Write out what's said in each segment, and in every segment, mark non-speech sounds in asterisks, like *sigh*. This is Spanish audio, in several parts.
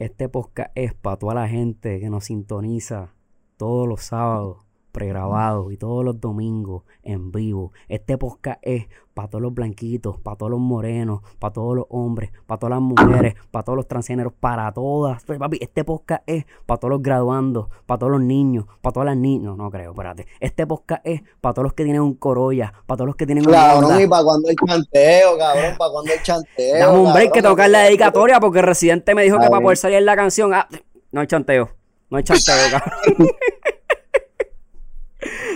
Este podcast es para toda la gente que nos sintoniza todos los sábados pregrabado y todos los domingos en vivo. Este podcast es para todos los blanquitos, para todos los morenos, para todos los hombres, para todas las mujeres, para todos los transgéneros, para todas. Papi, este podcast es para todos los graduandos, para todos los niños, para todas las niñas. No, no creo, espérate. Este podcast es para todos los que tienen un corolla, para todos los que tienen un. Cabrón, y para cuando el chanteo, cabrón, para cuando el chanteo. Dame un break que tocar la dedicatoria porque el residente me dijo que para poder salir la canción. Ah, no hay chanteo. No hay chanteo, cabrón. *laughs*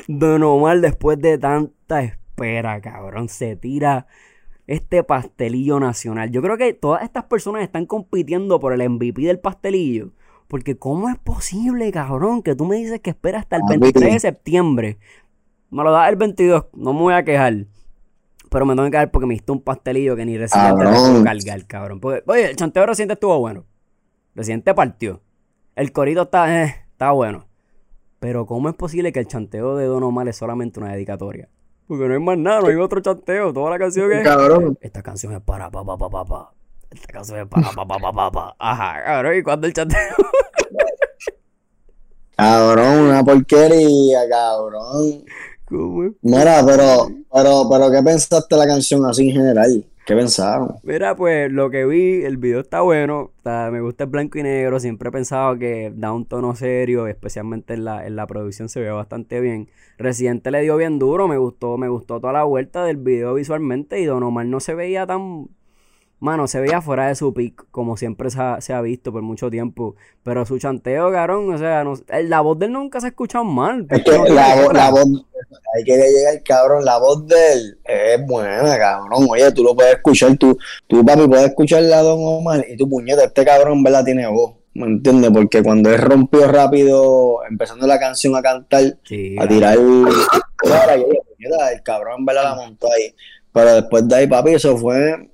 Don Omar, después de tanta espera, cabrón, se tira este pastelillo nacional. Yo creo que todas estas personas están compitiendo por el MVP del pastelillo. Porque ¿cómo es posible, cabrón, que tú me dices que espera hasta el 23 de septiembre? Me lo das el 22, no me voy a quejar. Pero me tengo que quedar porque me diste un pastelillo que ni reciente puedo cargar, cabrón. oye, el chanteo reciente estuvo bueno. Reciente partió. El corito está, eh, está bueno. Pero ¿cómo es posible que el chanteo de Don Omar es solamente una dedicatoria? Porque no hay más nada, no hay otro chanteo. Toda la canción es... Cabrón. Esta canción es para pa pa pa pa pa. Esta canción es para pa pa pa pa pa. Ajá, cabrón. ¿Y cuándo el chanteo? *laughs* cabrón, una porquería, cabrón. ¿Cómo es? Mira, pero, pero, pero, ¿qué pensaste de la canción así en general? ¿Qué pensaron? Mira, pues lo que vi, el video está bueno, me gusta el blanco y negro, siempre he pensado que da un tono serio, especialmente en la, en la producción se ve bastante bien. Residente le dio bien duro, me gustó, me gustó toda la vuelta del video visualmente y Don Omar no se veía tan Mano, se veía fuera de su pick, como siempre se ha, visto por mucho tiempo. Pero su chanteo, cabrón, o sea, la voz de él nunca se ha escuchado mal. Es que la, la, voz, hay que llegar, cabrón, la voz de él es buena, cabrón. Oye, tú lo puedes escuchar, tú, tú papi, puedes escuchar la Don Omar y tu puñeta, este cabrón, ¿verdad? Tiene voz. ¿Me entiendes? Porque cuando él rompió rápido, empezando la canción a cantar, a tirar. el cabrón, ¿verdad? La montó ahí. Pero después de ahí, papi, eso fue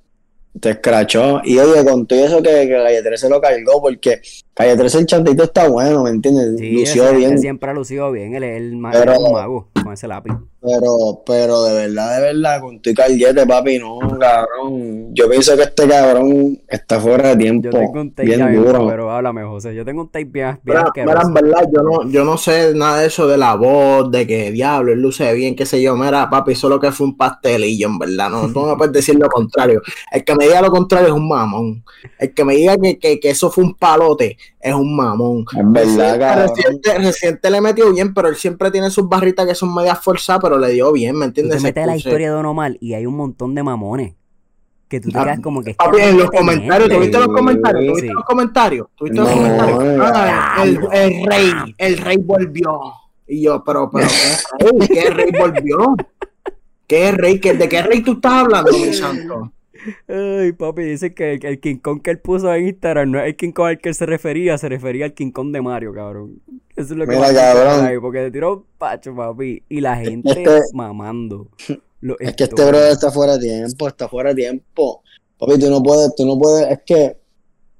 te escrachó. Y oye, con todo eso que, que Calle 13 lo cargó, porque Calle 13 el chantito está bueno, ¿me entiendes? Sí, lució bien. Siempre ha lucido bien, él es el mago con ese lápiz. Pero, pero de verdad, de verdad, con tu callete, papi, no, cabrón. Yo pienso que este cabrón está fuera de tiempo. Yo tengo un tape bien duro. pero háblame, José. Yo tengo un tape bien, bien mira, en verdad, yo no, yo no sé nada de eso de la voz, de que diablo, él luce bien, qué sé yo. Mira, papi, solo que fue un pastelillo, en verdad. No, tú no puedes decir lo contrario. El que me diga lo contrario es un mamón. El que me diga que, que, que eso fue un palote es un mamón. Es verdad, reciente, reciente, le metió bien, pero él siempre tiene sus barritas que son medias forzadas, pero le dio bien, ¿me entiendes? Tú metes la historia de Don Omar y hay un montón de mamones. Que tú te ah, quedas como que. Papi, en los comentarios, ¿tuviste los comentarios? ¿Tuviste los comentarios? ¿Tuviste los comentarios? Ah, el, el, rey, el rey volvió. Y yo, pero, pero, ¿qué, ¿qué rey volvió? ¿Qué rey? ¿De qué rey tú estás hablando, mi santo? Ay, papi, dice que el, King Kong que él puso en Instagram no es el King Kong al que él se refería, se refería al King Kong de Mario, cabrón. Eso es lo que Mira, cabrón. Ahí, porque te tiró pacho, papi. Y la gente mamando. es que este bro está fuera de tiempo, está fuera de tiempo. Papi, tú no puedes, tú no puedes, es que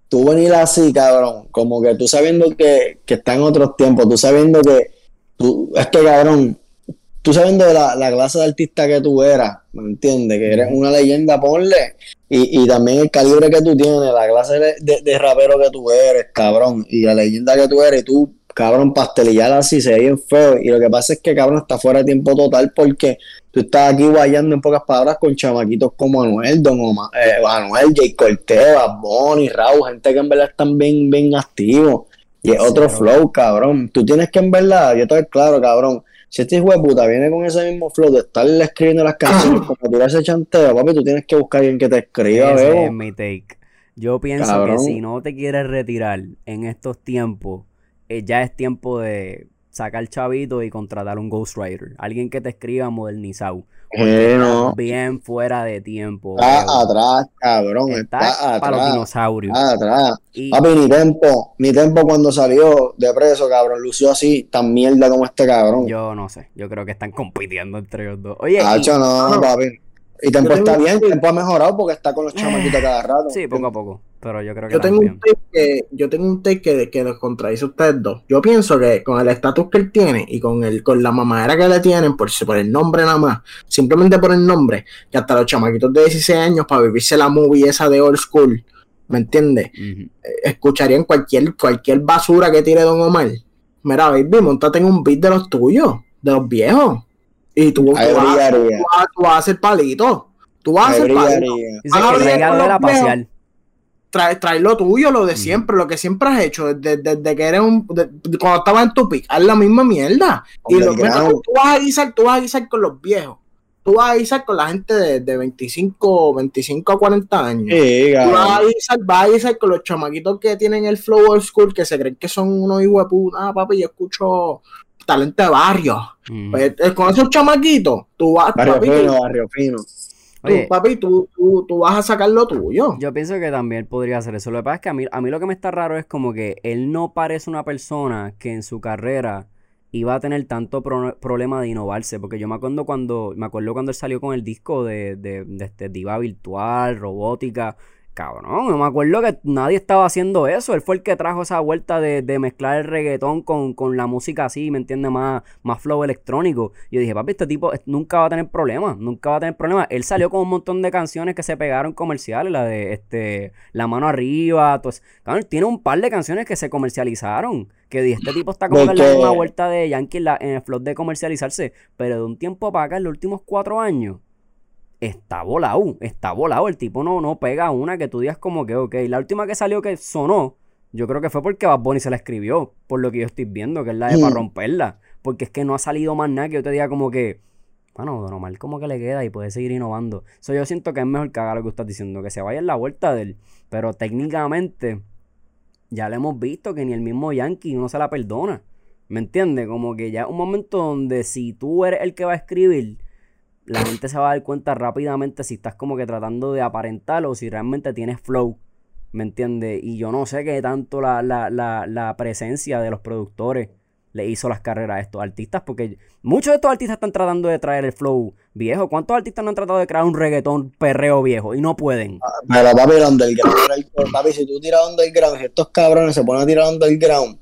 tú venir así, cabrón, como que tú sabiendo que, que está en otros tiempos, tú sabiendo que tú, es que cabrón, tú sabiendo de la, clase de artista que tú eras, ¿me entiendes? Que eres una leyenda, ponle. Y, y también el calibre que tú tienes, la clase de, rapero que tú eres, cabrón. Y la leyenda que tú eres, y tú, cabrón, pastelillar así, se ve bien feo. Y lo que pasa es que, cabrón, está fuera de tiempo total porque tú estás aquí guayando en pocas palabras con chamaquitos como Anuel, Don Omar, eh, Anuel, Jay Cortez, Bonnie, Raúl, gente que en verdad están bien, bien activos. Y es otro flow, cabrón. Tú tienes que en verdad, yo estoy claro, cabrón si este hijo de puta viene con ese mismo flow de estarle escribiendo las canciones como tú ese chanteo, papi, tú tienes que buscar a alguien que te escriba, Ese es mi take. Yo pienso que si no te quieres retirar en estos tiempos, eh, ya es tiempo de sacar chavito y contratar un ghostwriter. Alguien que te escriba modernizado. Bueno. bien fuera de tiempo. Está atrás, cabrón. Está, atrás. Para los dinosaurios. Está atrás. Papi, mi tempo, mi tempo cuando salió de preso, cabrón, lució así, tan mierda como este cabrón. Yo no sé. Yo creo que están compitiendo entre los dos. Oye. Hacho, no, papi. Y Tempo está bien, Tempo ha mejorado porque está con los chamaquitos cada rato. Sí, poco a poco. Pero yo creo que. Yo tengo, un take que, yo tengo un take que, que los contradice ustedes dos. Yo pienso que con el estatus que él tiene y con el con la mamadera que le tienen, por, por el nombre nada más, simplemente por el nombre, que hasta los chamaquitos de 16 años para vivirse la movie esa de old school, ¿me entiendes? Ujú. Eh, Escucharían cualquier, cualquier basura que tire Don Omar. Mira, baby, montate en un beat de los tuyos, de los viejos. Y tú, vas, tú vas- tú vas a hacer palito. Tú vas a hacer palito. Dice Ah, que la pasear. Trae, trae lo tuyo, lo de Mm. siempre, lo que siempre has hecho, desde, desde que eres un. de- cuando estabas en tu pick, haz la misma mierda. Y lo, mira, tú, vas a guisar, tú vas a guisar con los viejos. Tú vas a guisar con la gente de, de 25, 25 a 40 años. Sí, Tú vas a guisar, vas a guisar con los chamaquitos que tienen el flow old school, que se creen que son unos hijos de puta. Ah, papi, yo escucho talento de barrio. Ujú. Pues, eh, con esos chamaquitos, tú vas, Barrio papi, fino, barrio fino. Oye, tú, papi, tú, tú, tú vas a sacar lo tuyo. Yo pienso que también podría hacer eso. Lo que pasa es que a mí, a mí lo que me está raro es como que él no parece una persona que en su carrera iba a tener tanto pro- problema de innovarse. Porque yo me acuerdo cuando, me acuerdo cuando él salió con el disco de, de, de este Diva Virtual, Robótica. Cabrón, yo me acuerdo que nadie estaba haciendo eso. Él fue el que trajo esa vuelta de, de mezclar el reggaetón con, con la música así, ¿me entiendes? Más, más flow electrónico. Y yo dije, papi, este tipo eh, nunca va a tener problemas, nunca va a tener problemas. Él salió con un montón de canciones que se pegaron comerciales, la de este La Mano Arriba, todo eso. Cabrón, tiene un par de canciones que se comercializaron. Que dije, este tipo está en la misma vuelta de Yankee en, la- en el flot de comercializarse. Pero de un tiempo para acá, en los últimos cuatro años, está volado, está volado. El tipo no, no pega una que tú digas como que, ok, la última que salió que sonó, yo creo que fue porque Bad Bunny se la escribió, por lo que yo estoy viendo, que es la de para romperla. Porque es que no ha salido más nada que yo te diga como que, bueno, Don Omar como que le queda y puede seguir innovando. So, yo siento que es mejor que haga lo que estás diciendo, que se vaya en la vuelta de él. Pero técnicamente, ya lo hemos visto que ni el mismo Yankee uno se la perdona. ¿Me entiendes? Como que ya es un momento donde si tú eres el que va a escribir, la gente se va a dar cuenta rápidamente si estás como que tratando de aparentar o si realmente tienes flow. ¿Me entiendes? Y yo no sé qué tanto la, la, la, la presencia de los productores le hizo las carreras a estos artistas, porque muchos de estos artistas están tratando de traer el flow viejo. ¿Cuántos artistas no han tratado de crear un reggaetón perreo viejo y no pueden? Pero papi, el underground. Papi, si tú tiras underground, estos cabrones se ponen a tirar underground,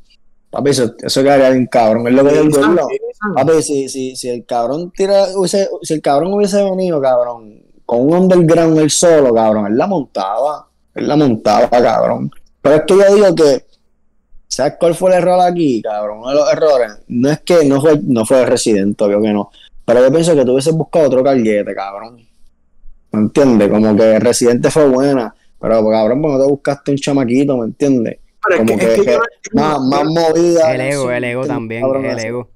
papi, eso, eso quedaría bien cabrón. Es lo que yo digo. Papi, si, si, si el cabrón tira, hubiese- si el cabrón hubiese venido, cabrón, con un underground él solo, cabrón, él la montaba. Él la montaba, cabrón. Pero es que yo digo que, ¿sabes cuál fue el error aquí, cabrón? Uno de los errores. No es que no fue, no fue el residente, obvio que no. Pero yo pienso que tú hubieses buscado otro carguete, cabrón. ¿Me entiendes? Como que el residente fue buena. Pero, cabrón, pues no te buscaste un chamaquito, ¿me entiendes? Pero es Como que, que, es que que yo, no más, más movida. El ego, el ego también, cabrón el ego.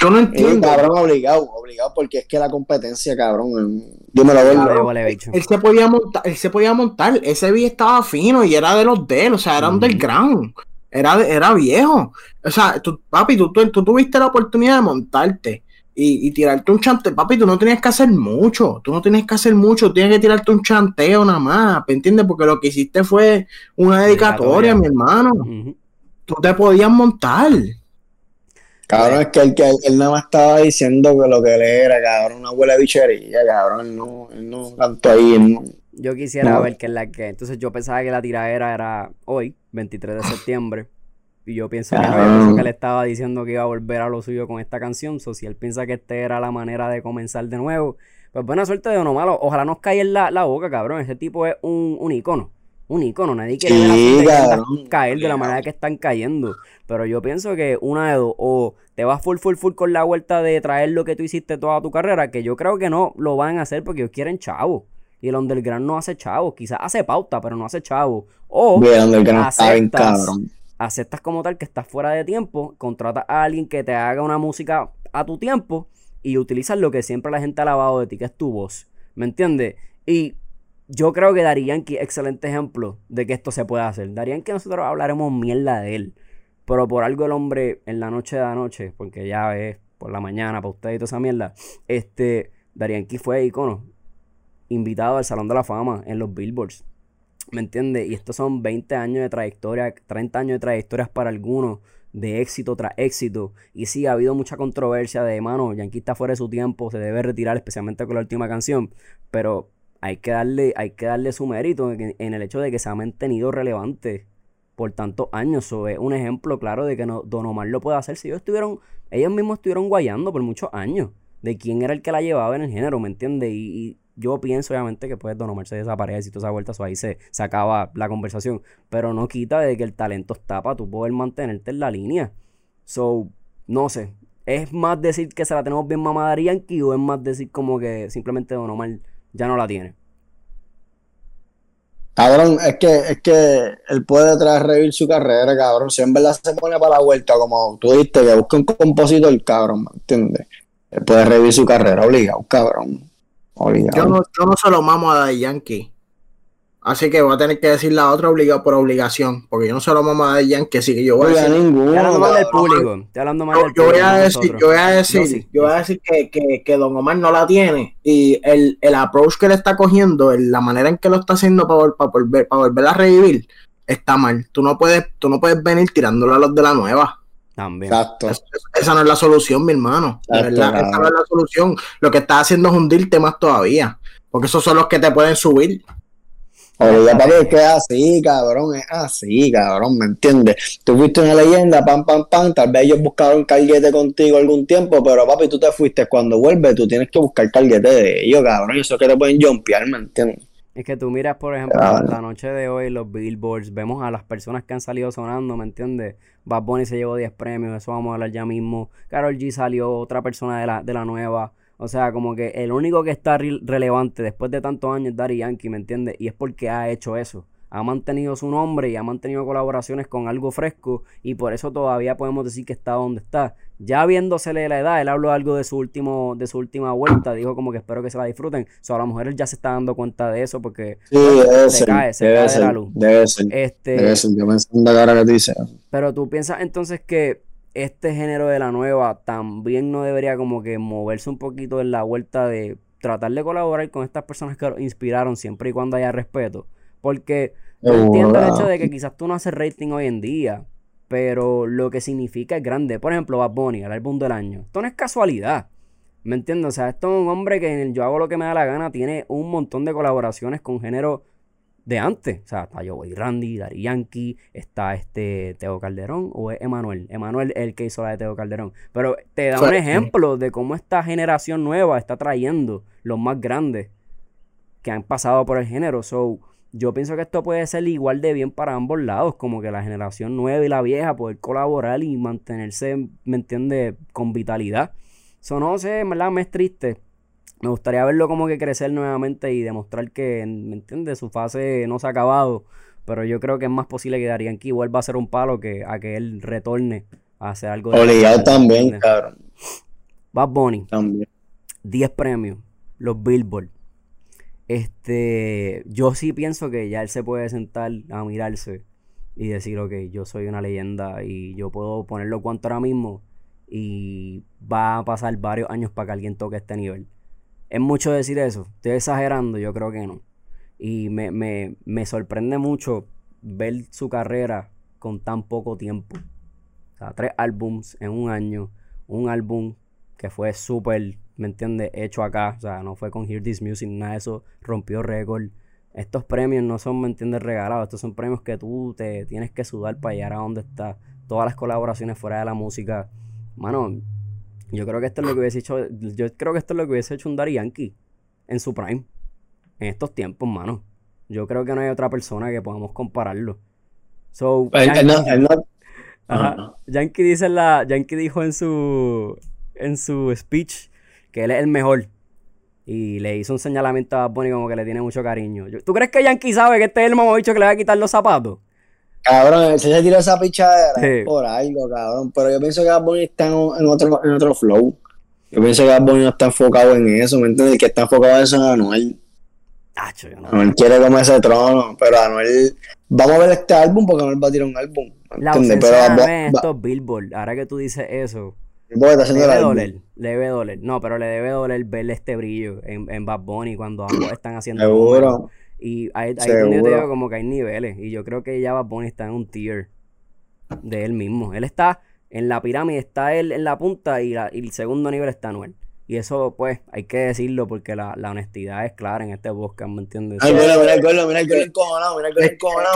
Yo no entiendo. cabrón, obligado, obligado, porque es que la competencia, cabrón, El verlo. ego, le bicho. Él se podía montar, él se podía montar, ese beat estaba fino y era de los de él, o sea, era Ujú. underground, era, era viejo. O sea, tú, papi, tú, tú, tú tuviste la oportunidad de montarte y, y tirarte un chanteo. Papi, tú no tenías que hacer mucho, tú no tenías que hacer mucho, tienes que tirarte un chanteo nada más, ¿me entiendes? Porque lo que hiciste fue una dedicatoria, mi hermano. Ujú. Tú te podías montar. Cabrón, es que él, que él, nada más estaba diciendo que lo que él era, cabrón, una abuela bichería, cabrón, él no, él no cantó ahí, él no- Yo quisiera No. ver qué es la que. Entonces yo pensaba que la tiradera era hoy, 23 de *sighs* septiembre. Y yo pienso que, no, yo pienso que él estaba diciendo que iba a volver a lo suyo con esta canción. So, si él piensa que esta era la manera de comenzar de nuevo, pues buena suerte de Don Omar. Ojalá nos caiga en la, la boca, cabrón. Ese tipo es un, un ícono. Un ícono. Nadie quiere Sí, caer de la manera que están cayendo. Pero yo pienso que una de dos, o te vas full, full, full con la vuelta de traer lo que tú hiciste toda tu carrera, que yo creo que no lo van a hacer porque ellos quieren chavo. Y el underground no hace chavo. Quizás hace pauta, pero no hace chavo. O Bien, underground está bien cabrón. Aceptas como tal que estás fuera de tiempo, contratas a alguien que te haga una música a tu tiempo y utilizas lo que siempre la gente ha alabado de ti, que es tu voz. ¿Me entiendes? Y yo creo que Dari Yankee, excelente ejemplo de que esto se puede hacer. Dari Yankee nosotros hablaremos mierda de él. Pero por algo el hombre en la noche de la noche, porque ya es por la mañana para usted y toda esa mierda, este, Dari Yankee fue icono, invitado al Salón de la Fama en los Billboards. ¿Me entiendes? Y estos son 20 años de trayectoria, 30 años de trayectorias para algunos, de éxito tras éxito. Y sí, ha habido mucha controversia de, mano, Yankee está fuera de su tiempo, se debe retirar, especialmente con la última canción. Pero hay que darle, hay que darle su mérito en, el hecho de que se ha mantenido relevante por tantos años. So, es un ejemplo claro de que no, Don Omar lo puede hacer. Si ellos estuvieron, ellos mismos estuvieron guayando por muchos años de quién era el que la llevaba en el género, ¿me entiendes? Y yo pienso obviamente que pues Don Omar se desaparece y toda esa vuelta, o ahí se, se acaba la conversación. Pero no quita de que el talento está para tú poder mantenerte en la línea. So, no sé. ¿Es más decir que se la tenemos bien mamada a Yankee o es más decir como que simplemente Don Omar ya no la tiene? Cabrón, es que, es que él puede traer revivir su carrera, cabrón. Si en verdad se pone para la vuelta, como tú dijiste, que busca un compositor, cabrón, ¿me entiendes? Él puede revivir su carrera, obligado, cabrón. Obligado. Yo no, yo no se lo mamo a Daddy Yankee. Así que voy a tener que decir la otra obligado por obligación. Porque yo no se lo mamo a Daddy Yankee, así que yo voy a Oiga, decir. ninguno, Estoy hablando mal del público. Estoy hablando mal Yo, del yo público. voy a decir, yo voy a decir, Yo sí, yo voy a decir que, que, que Don Omar no la tiene. Y el, el approach que le está cogiendo, el- la manera en que lo está haciendo para, para volver, para volver a revivir, está mal. Tú no puedes, tú no puedes venir tirándole a los de la nueva. También. Exacto. Es- es- esa no es la solución, mi hermano. De Exacto, verdad, esa no es la solución. Lo que está haciendo es hundirte más todavía. Porque esos son los que te pueden subir. Obligado, papi, es que es así, cabrón, es así, cabrón, ¿me entiendes? Tú fuiste una leyenda, pam, pam, pam, tal vez ellos buscaron carguete contigo algún tiempo, pero papi, tú te fuiste, cuando vuelves, tú tienes que buscar carguete de ellos, cabrón, y eso es que te pueden jumpear, ¿me entiendes? Es que tú miras, por ejemplo, la noche de hoy, los billboards, vemos a las personas que han salido sonando, ¿me entiendes? Bad Bunny se llevó 10 premios, eso vamos a hablar ya mismo. Carol G salió, otra persona de la, de la nueva. O sea, como que el único que está re- relevante después de tantos años es Daddy Yankee, ¿me entiendes? Y es porque ha hecho eso. Ha mantenido su nombre y ha mantenido colaboraciones con algo fresco y por eso todavía podemos decir que está donde está. Ya viéndosele la edad, él habló algo de su último, de su última vuelta, dijo como que espero que se la disfruten. O sea, a lo mejor él ya se está dando cuenta de eso porque Sí, debe se ser, cae, se debe cae de ser, la luz. debe ser, este debe ser, yo pensando ahora que tú dices eso. pero tú piensas entonces que este género de la nueva también no debería como que moverse un poquito en la vuelta de tratar de colaborar con estas personas que lo inspiraron siempre y cuando haya respeto. Porque yo entiendo el hecho de que quizás tú no haces rating hoy en día, pero lo que significa es grande. Por ejemplo, Bad Bunny, el álbum del año. Esto no es casualidad. ¿Me entiendes? O sea, esto es un hombre que en el Yo hago lo que me da la gana tiene un montón de colaboraciones con género de antes. O sea, está Yo Voy Randy, Dari Yankee, está este Teo Calderón o es Emanuel. Emanuel es el que hizo la de Teo Calderón. Pero te da un ejemplo de cómo esta generación nueva está trayendo los más grandes que han pasado por el género. So, yo pienso que esto puede ser igual de bien para ambos lados, como que la generación nueva y la vieja poder colaborar y mantenerse, ¿me entiendes?, con vitalidad. Eso no sé, en verdad me es triste. Me gustaría verlo como que crecer nuevamente y demostrar que, ¿me entiendes?, su fase no se ha acabado. Pero yo creo que es más posible que Darían Key vuelva a ser un palo que a que él retorne a hacer algo de Obligado también, cabrón, Bad Bunny. también. 10 premios, los Billboard. Este, yo sí pienso que ya él se puede sentar a mirarse y decir, ok, yo soy una leyenda y yo puedo ponerlo cuanto ahora mismo y va a pasar varios años para que alguien toque este nivel. Es mucho decir eso, estoy exagerando, yo creo que no. Y me, me, me sorprende mucho ver su carrera con tan poco tiempo. O sea, tres álbums en un año, un álbum que fue súper, ¿me entiendes? Hecho acá, o sea, no fue con Hear This Music, nada de eso, rompió récord. Estos premios no son, ¿me entiendes? Regalados, estos son premios que tú te tienes que sudar para llegar a donde está. Todas las colaboraciones fuera de la música. Mano, yo creo que esto es lo que hubiese hecho, yo creo que esto es lo que hubiese hecho un Daddy Yankee en su prime. En estos tiempos, mano. Yo creo que no hay otra persona que podamos compararlo. So, él no- no- Ajá. Ajá. Yankee dice la, Yankee dijo en su en su speech que él es el mejor. Y le hizo un señalamiento a Bad Bunny como que le tiene mucho cariño. Yo- ¿Tú crees que Yankee sabe que este es el mamabicho que le va a quitar los zapatos? Cabrón, si se tiró esa pichadera Sí. por algo, cabrón. Pero yo pienso que Bad Bunny está en, otro, en otro flow. Yo pienso que Bad Bunny no está enfocado en eso, ¿me entiendes? El que está enfocado en eso es Anuel. Tacho, yo no- Anuel quiere como ese trono, pero Anuel... Vamos a ver este álbum porque Anuel va a tirar un álbum, ¿me La ausencia de Pero Anuel va- estos Billboard, ahora que tú dices eso, le debe doler, le debe doler. No, pero le debe doler verle este brillo en, en Bad Bunny cuando ambos están haciendo. Seguro. Y ahí, ahí donde yo te digo como que hay niveles. Y yo creo que ya Bad Bunny está en un tier de él mismo. Él está en la pirámide, está él en la punta y, la- y el segundo nivel está Anuel. Y eso, pues, hay que decirlo porque la, la honestidad es clara en este podcast, ¿me entiendes? Ay, mira, mira el gol, mira el gol encojonado, mira el encojonado.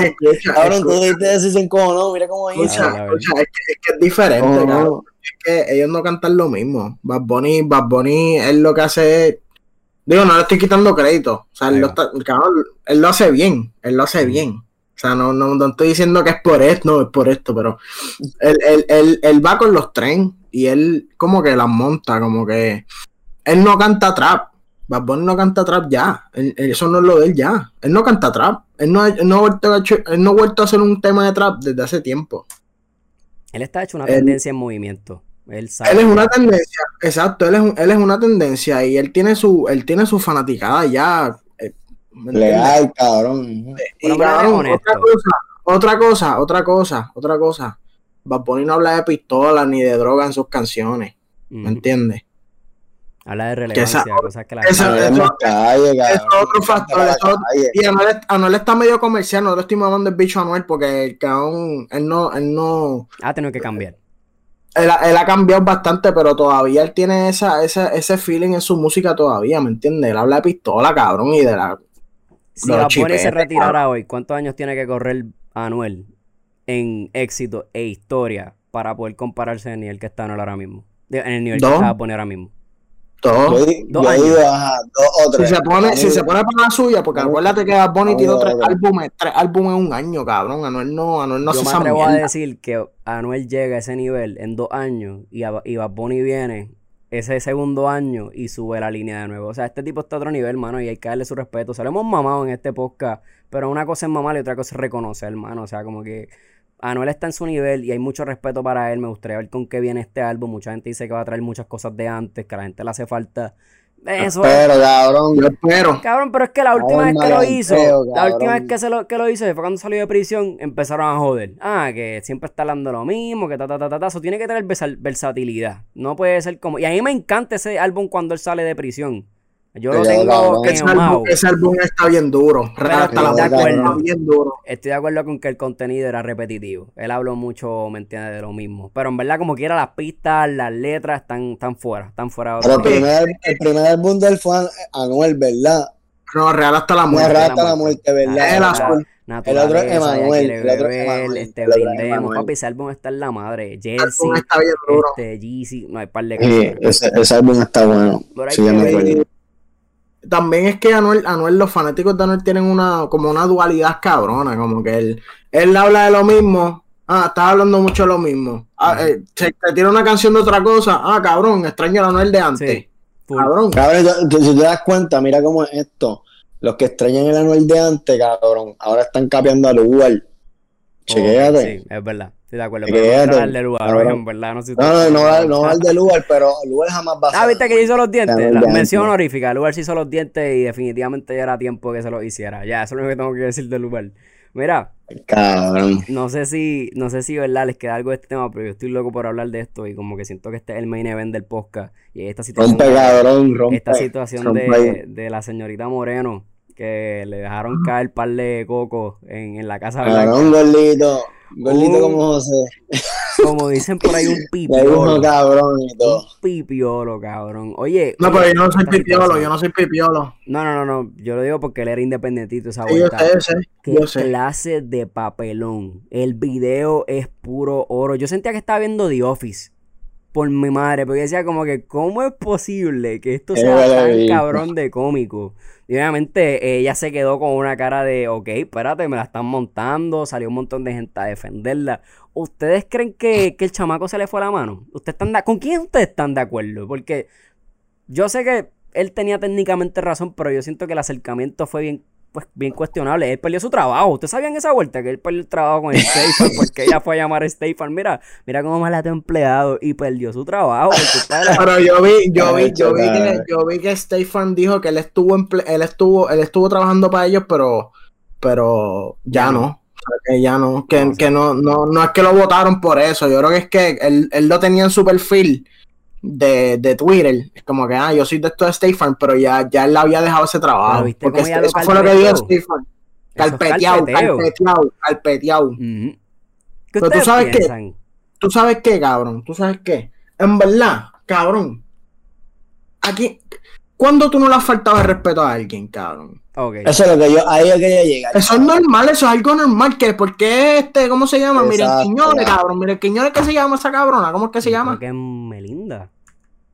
Cabrón, tú dijiste y se encojonó, mira cómo hizo. escucha, Ah, escucha, es, que, es que es diferente, Oh, cabrón. no. Es que ellos no cantan lo mismo. Bad Bunny, Bad Bunny, él lo que hace es Digo, no le estoy quitando crédito. O sea, él lo, está- cabrón, él lo hace bien. Él lo hace bien. O sea, no, no, no estoy diciendo que es por esto, no es por esto, pero él, él, él, él va con los tren y él como que las monta, como que él no canta trap. Bad Bunny no canta trap ya. Él- eso no es lo de él ya. Él no canta trap. Él no, él no, ha vuelto a hecho- él no ha vuelto a hacer un tema de trap desde hace tiempo. Él está hecho una Él- tendencia en movimiento. Él sabe. Él es una tendencia, exacto, él es, él es una tendencia y él tiene su, él tiene su fanaticada ya. Eh, ¿me entiendes? Legal, cabrón. Por Y cabrón, otra cosa, otra cosa, otra cosa, otra cosa. Bad Bunny no habla de pistolas ni de droga en sus canciones, ¿me Ujú. entiendes? Habla de esa- relevancia, cosas que la esa- gente- Anuel es más calle, cabrón. es otro factor, es otro-. Y Anuel, Anuel está medio comercial, no le estoy mamando el bicho a Anuel porque el cabrón, él no, él no, ha tenido que cambiar. él, ha- él ha cambiado bastante, pero todavía él tiene esa, esa, ese feeling en su música todavía, ¿me entiendes? Él habla de pistola, cabrón, y de la... Si Bad Bunny se chipetes, retirara hoy, ¿cuántos años tiene que correr Anuel en éxito e historia para poder compararse en el nivel que está Anuel ahora mismo? En el nivel Dos. que está Bunny ahora mismo. Dos yo años. digo, ajá, dos o Si se pone, si se pone para la suya, porque acuérdate que Bad Bunny tiró Anuel- tres álbumes, tres álbumes en un año, cabrón. Anuel no, Anuel no Yo hace me atrevo a decir que Anuel llega a ese nivel en dos años y, a- y Bad Bunny viene ese segundo año y sube la línea de nuevo. O sea, este tipo está a otro nivel, hermano, y hay que darle su respeto. O sea, mamado en este podcast, pero una cosa es mamar y otra cosa es reconocer, hermano. O sea, como que Anuel está en su nivel y hay mucho respeto para él. Me gustaría ver con qué viene este álbum. Mucha gente dice que va a traer muchas cosas de antes, que a la gente le hace falta. Eso es. Pero, cabrón. Yo espero. Cabrón, pero es que la última vez que lo hizo, la última vez que, se lo, que lo hizo fue cuando salió de prisión, empezaron a joder. Ah, que siempre está hablando lo mismo, que ta, ta, ta, ta, ta. Eso tiene que tener versa- versatilidad. No puede ser como... Y a mí me encanta ese álbum cuando él sale de prisión. Yo lo tengo Ese álbum, ese álbum está bien duro. Pero Hasta estoy la de boca acuerdo. está bien duro. Estoy de acuerdo con que el contenido era repetitivo. Él habló mucho, ¿me entiendes? De lo mismo. Pero en verdad, como quiera, las pistas, las letras están, están fuera. Están fuera de Pero el primer, el primer álbum de él fue An- Anuel, ¿verdad? No, real hasta la muerte. es hasta la muerte, ¿verdad? El azul. Naturaleza, El otro es Emanuel, el otro es Emanuel, este, brindemos, papi, ese álbum está en la madre, El Jersey, álbum está bien duro. este, Jeezy, no hay par de Sí, canciones. ese, ese álbum está bueno. Pero hay Sí, que ya me acuerdo. También es que Anuel, Anuel, los fanáticos de Anuel tienen una, como una dualidad cabrona, como que él, él habla de lo mismo, ah, estás hablando mucho de lo mismo, ah, eh, se te tira una canción de otra cosa, ah, cabrón, extraño a Anuel de antes, Sí, cabrón, Cabrón, si te das cuenta, mira cómo es esto. Los que extrañan el Anuel de antes, cabrón, ahora están capeando al Uber. Chequéate. Oh, Sí, es verdad, estoy de acuerdo. Pero Chequéate, no hablar del lugar, cabrón. en verdad, no sé si No, no, no, va- no va al del Uber, pero el Uber jamás va a ser. Ah, viste que hizo los dientes. La de mención honorífica. El lugar se hizo los dientes y definitivamente ya era tiempo que se los hiciera. Ya, eso es lo que tengo que decir del lugar. Mira, Cabrón. no sé si, no sé si verdad les queda algo de este tema, pero yo estoy loco por hablar de esto y como que siento que este es el main event del podcast. Y esta situación. Rompe, cabrón, rompe. esta situación rompe de, de la señorita Moreno, que le dejaron caer par de cocos en, en la Casa Cabrón, Blanca. gordito. Gordito como José. Como dicen por ahí, un *laughs* pipiolo. cabrón y todo. Un pipiolo, cabrón. Oye, no, pero yo no soy pipiolo, yo no soy pipiolo, No, no, no, no. Yo lo digo porque él era independentito esa Sí, yo vuelta. sé, yo sé, Qué yo sé, clase de papelón. El video es puro oro. Yo sentía que estaba viendo The Office. Por mi madre. Porque decía como que, ¿cómo es posible que esto sea tan cabrón de cómico? Y obviamente ella se quedó con una cara de, ok, espérate, me la están montando. Salió un montón de gente a defenderla. ¿Ustedes creen que, que el chamaco se le fue la mano? ¿Ustedes están de- ¿Con quién ustedes están de acuerdo? Porque yo sé que él tenía técnicamente razón, pero yo siento que el acercamiento fue bien, pues, bien cuestionable. Él perdió su trabajo. ¿Ustedes sabían esa vuelta? Que él perdió el trabajo con *laughs* Stefan porque ella fue a llamar a Stefan. Mira, mira cómo mal a tu empleado y perdió su trabajo. *laughs* pero yo vi, yo vi, yo vi que, yo vi que Stefan dijo que él estuvo, emple- él estuvo, él estuvo trabajando para ellos, pero, pero ya no. que ya no, que, que no, no, no es que lo votaron por eso. Yo creo que es que él, él lo tenía en su perfil de, de Twitter. Es como que, ah, yo soy de esto de Stefan, pero ya, ya él había dejado ese trabajo. ¿viste Porque eso fue lo que dijo es Carpeteado, carpeteo. carpeteado, carpeteado. Ujú. ¿Qué Pero tú sabes qué? piensan? ¿Tú sabes qué, cabrón? ¿Tú sabes qué? En verdad, cabrón. Aquí, ¿cuándo tú no le has faltado el respeto a alguien, cabrón? Eso es lo que yo, ahí es que yo llegar. Eso es normal, eso es algo normal. que ¿Por qué este, cómo se llama? Miren. Quiñones, cabrón. Miren Quiñones, ¿qué se llama esa cabrona? ¿Cómo es que se Yo llama? creo que es Melinda.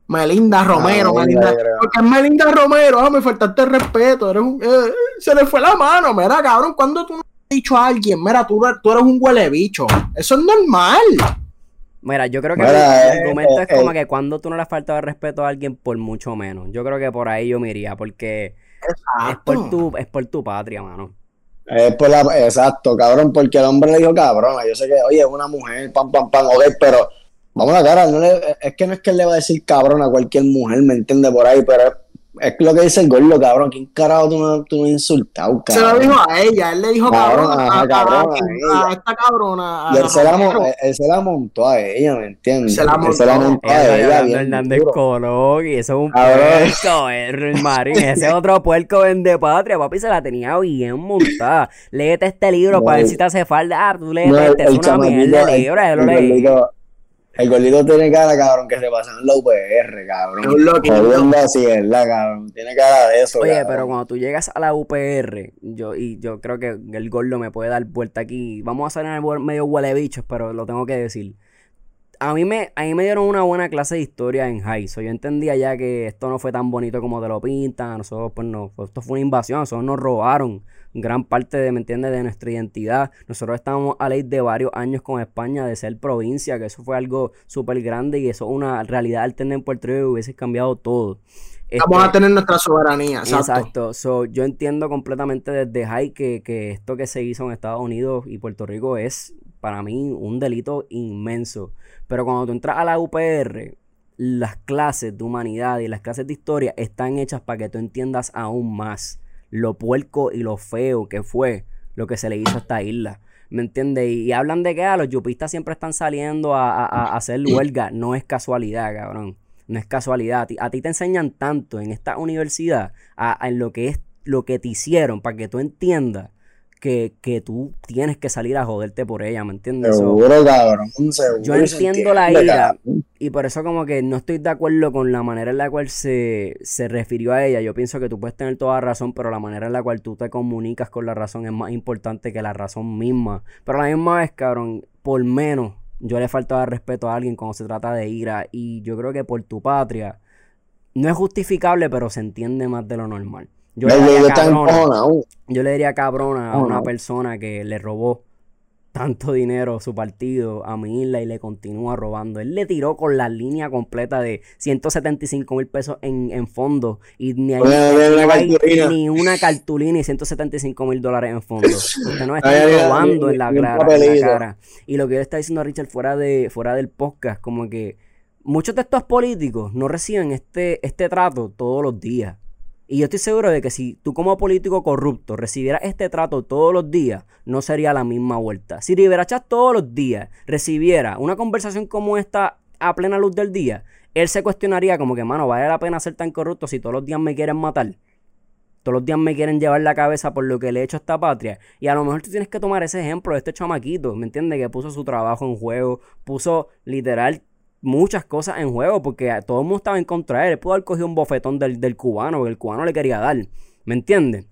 Melinda Romero, Melinda, Melinda, porque es Melinda Romero, ah, me faltaste el respeto, eres un- eh, se le fue la mano, mira, cabrón, cuando tú no has dicho a alguien, mira, tú, tú eres un huele bicho, eso es normal. Mira, yo creo que Mira, el eh, argumento eh, es como eh. que cuando tú no le has faltado el respeto a alguien, por mucho menos. Yo creo que por ahí yo me iría, porque es por tu, es por tu patria, mano. Es por la, exacto, cabrón, porque el hombre le dijo cabrona. Yo sé que, oye, es una mujer, pam, pam, pam, ok, pero vamos a la cara, no le- es que no es que él le va a decir cabrón a cualquier mujer, me entiende por ahí, pero es, es lo que dice el gordo, cabrón. ¿Quién carajo tú no, tú no insultado, Se cabrón? lo dijo a ella, él le dijo Cabrón, cabrón, a, a- cabrón, a- a a ella. esta cabrona. a Y él se, la, él, se montó a ella, ¿me entiendes? Se la Él se la montó. Ella a ella. hablando bien Hernández. Colón y eso es un puerco, el *laughs* marín. Ese otro puerco vende patria, papi, se la tenía bien montada. Léete este libro No, para ver si te hace falta. Ah, tú léete No, el, este, es una mierda de libro, yo lo leí. El gordito tiene cara, cabrón, que se pasa en la UPR, cabrón. Es un. Jodiendo así, ¿verdad, cabrón? Tiene cara de eso, Oye, cabrón. pero cuando tú llegas a la UPR, yo, y yo creo que el gordo me puede dar vuelta aquí. Vamos a hacer en el medio huele bichos, pero lo tengo que decir. A mí me, a mí me dieron una buena clase de historia en high. So, yo entendía ya que esto no fue tan bonito como te lo pintan. A nosotros, pues no, esto fue una invasión. A nosotros nos robaron gran parte de, ¿me entiendes?, de nuestra identidad. Nosotros estábamos a ley de varios años con España de ser provincia, que eso fue algo súper grande y eso es una realidad alterna en Puerto Rico y hubiese cambiado todo. Vamos Este, a tener nuestra soberanía, exacto. Exacto. So, yo entiendo completamente desde high que, que esto que se hizo en Estados Unidos y Puerto Rico es para mí un delito inmenso. Pero cuando tú entras a la UPR, las clases de humanidad y las clases de historia están hechas para que tú entiendas aún más lo puerco y lo feo que fue lo que se le hizo a esta isla. ¿Me entiendes? Y, y hablan de que ah, los yupistas siempre están saliendo a, a- a hacer huelga. No es casualidad, cabrón. No es casualidad. A ti, a ti te enseñan tanto en esta universidad en lo que es lo que te hicieron para que tú entiendas que, que tú tienes que salir a joderte por ella, ¿me entiendes? So, Seguro, cabrón. Seguro, yo se entiendo la ira cabrón. Y por eso como que no estoy de acuerdo con la manera en la cual se, se refirió a ella. Yo pienso que tú puedes tener toda razón, pero la manera en la cual tú te comunicas con la razón es más importante que la razón misma. Pero a la misma vez, cabrón, por menos yo le faltaba respeto a alguien cuando se trata de ira y yo creo que por tu patria no es justificable, pero se entiende más de lo normal. Yo le está cabrona. Yo le diría cabrona a una persona que le robó tanto dinero su partido a mi isla y le continúa robando. Él le tiró con la línea completa de 175 mil pesos en, en fondos y ni hay, no cartulina. ni una cartulina y 175 mil dólares en fondos. Usted nos está robando ni- en la, ni cara, en la cara. Y lo que le está diciendo a Richard fuera, de, fuera del podcast, como que muchos de estos políticos no reciben este, este trato todos los días. Y yo estoy seguro de que si tú como político corrupto recibieras este trato todos los días, no sería la misma vuelta. Si Rivera todos los días recibiera una conversación como esta a plena luz del día, él se cuestionaría como que, mano, ¿vale la pena ser tan corrupto si todos los días me quieren matar? Todos los días me quieren llevar la cabeza por lo que le he hecho a esta patria. Y a lo mejor tú tienes que tomar ese ejemplo de este chamaquito, ¿me entiendes? Que puso su trabajo en juego, puso literal muchas cosas en juego, porque todo el mundo estaba en contra de él. Él pudo haber cogido un bofetón del, del cubano, que el cubano le quería dar, ¿me entiendes?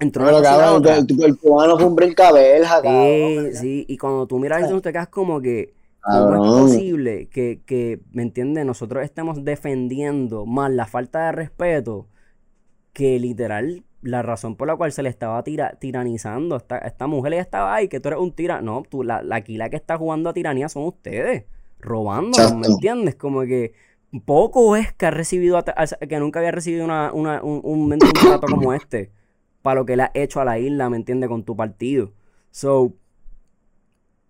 Entró Pero cabrón, el, el, el cubano fue un brincabelja, Sí, cabrón. sí, y cuando tú miras eso, te quedas como que, ¿cómo es posible que, que, ¿me entiendes? Nosotros estemos defendiendo más la falta de respeto que literal la razón por la cual se le estaba tira- tiranizando esta, esta mujer ella estaba ahí, que tú eres un tira. No, tú, la, la, aquí la que está jugando a tiranía son ustedes, robándonos, ¿me entiendes? Como que poco es que ha recibido, que nunca había recibido una, una- un, un, un trato como *coughs* este, para lo que le has hecho a la isla, ¿me entiendes? Con tu partido. So,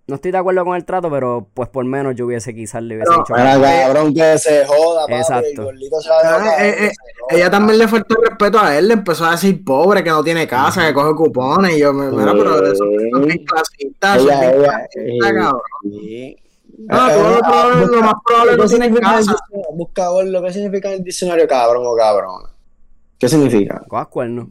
no estoy de acuerdo con el trato, pero pues por menos yo hubiese quizás le hubiese Pero, dicho. Mira, cabrón, que se joda. Exacto. El se va a Ah, dejar, eh, eh, se joda. Ella también le faltó el respeto a él, le empezó a decir pobre, que no tiene casa, que coge cupones, y yo, me- mira, pero eso eso es bien clasista, eso es Ella, bien ella, clasista, eh, cabrón. Ah, Eh, tú lo eh, probable- lo más probable no ¿Qué tiene significa el casa. diccionario? Busca ver lo que significa el diccionario cabrón o cabrón. ¿Qué significa? Cojas cuernos.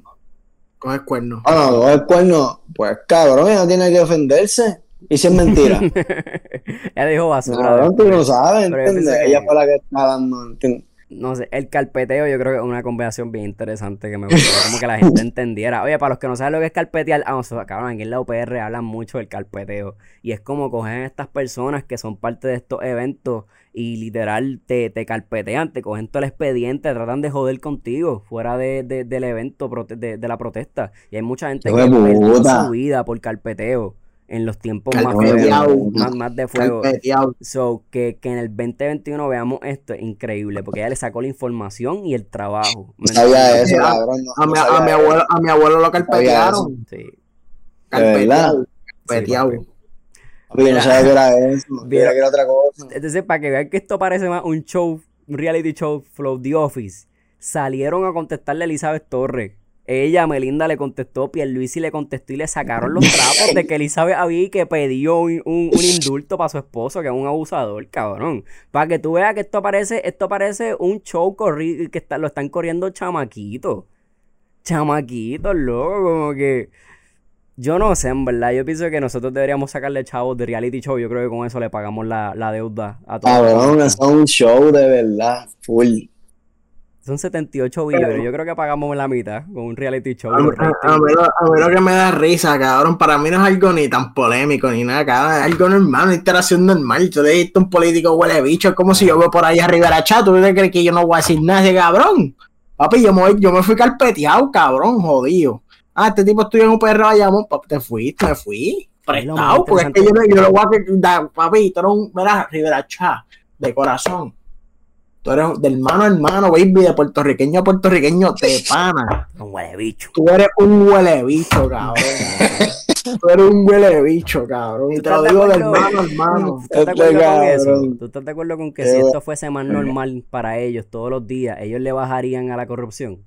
Coge cuernos. Ah, no, el cuerno. Pues cabrón, ella tiene que ofenderse. Y si es mentira. *laughs* Ella dijo basura. cabrón, tú no sabes, ¿entiendes? Ella fue la que está dando, ¿entiendes? No sé, el carpeteo yo creo que es una conversación bien interesante que me gustaría como que la gente *laughs* entendiera. Oye, para los que no saben lo que es carpetear, ah, o sea, cabrón, aquí en la UPR hablan mucho del carpeteo. Y es como cogen a estas personas que son parte de estos eventos y literal te, te carpetean, te cogen todo el expediente, tratan de joder contigo fuera de, de- del evento, de, de la protesta. Y hay mucha gente que de perdió puta. su vida por carpeteo en los tiempos más feos, más, más de fuego. So, que, que en el 2021 veamos esto es increíble, porque ella le sacó la información y el trabajo. ¿me No sabía eso, A- cabrón. no- A no mi, a, mi abuelo, a mi abuelo lo carpetearon. Sí. Carpeteado. Carpeteado. Sí, no sabía que era eso. Mira. que era otra cosa. Entonces, para que vean que esto parece más un show, un reality show, Flow The Office, salieron a contestarle a Elizabeth Torres. Ella, Melinda, le contestó, Pierluisi le contestó y le sacaron los *laughs* trapos de que Elizabeth había que pidió un, un- un indulto para su esposo, que es un abusador, cabrón. Para que tú veas que esto parece, esto parece un show corri que está- lo están corriendo chamaquitos. Chamaquitos, loco, como que... Yo no sé, en verdad. Yo pienso que nosotros deberíamos sacarle chavos de reality show. Yo creo que con eso le pagamos la, la deuda a todos. Cabrón, eso es un show de verdad. Full. Son 78 billones. Yo creo que pagamos la mitad con un reality show. A, a- a lo, a mí lo que me da risa, cabrón, para mí no es algo ni tan polémico ni nada, cabrón, es algo normal, una interacción normal. Yo le visto un político huele bicho, es como si yo veo por ahí arriba la chat, ¿tú te crees que yo no voy a decir nada de cabrón? Papi, yo me, voy- yo me fui carpeteado, cabrón, jodido. Ah, este tipo estuvo en un perro Bayamón, papi, te fuiste, me fui. Prestado, porque es que yo, yo lo voy a que- da- papi, tú eres un, mira, Rivera Chat, de corazón. Tú eres de hermano a hermano, baby, de puertorriqueño a puertorriqueño, de *laughs* pana. Un huele bicho. Tú eres un huele bicho, cabrón. *laughs* Tú eres un huele bicho, cabrón. Y ¿Tú te lo digo de hermano a hermano. ¿Tú estás de Este acuerdo. ¿Tú estás de acuerdo con que si bu- esto fuese más normal para ellos todos los días, ellos le bajarían a la corrupción?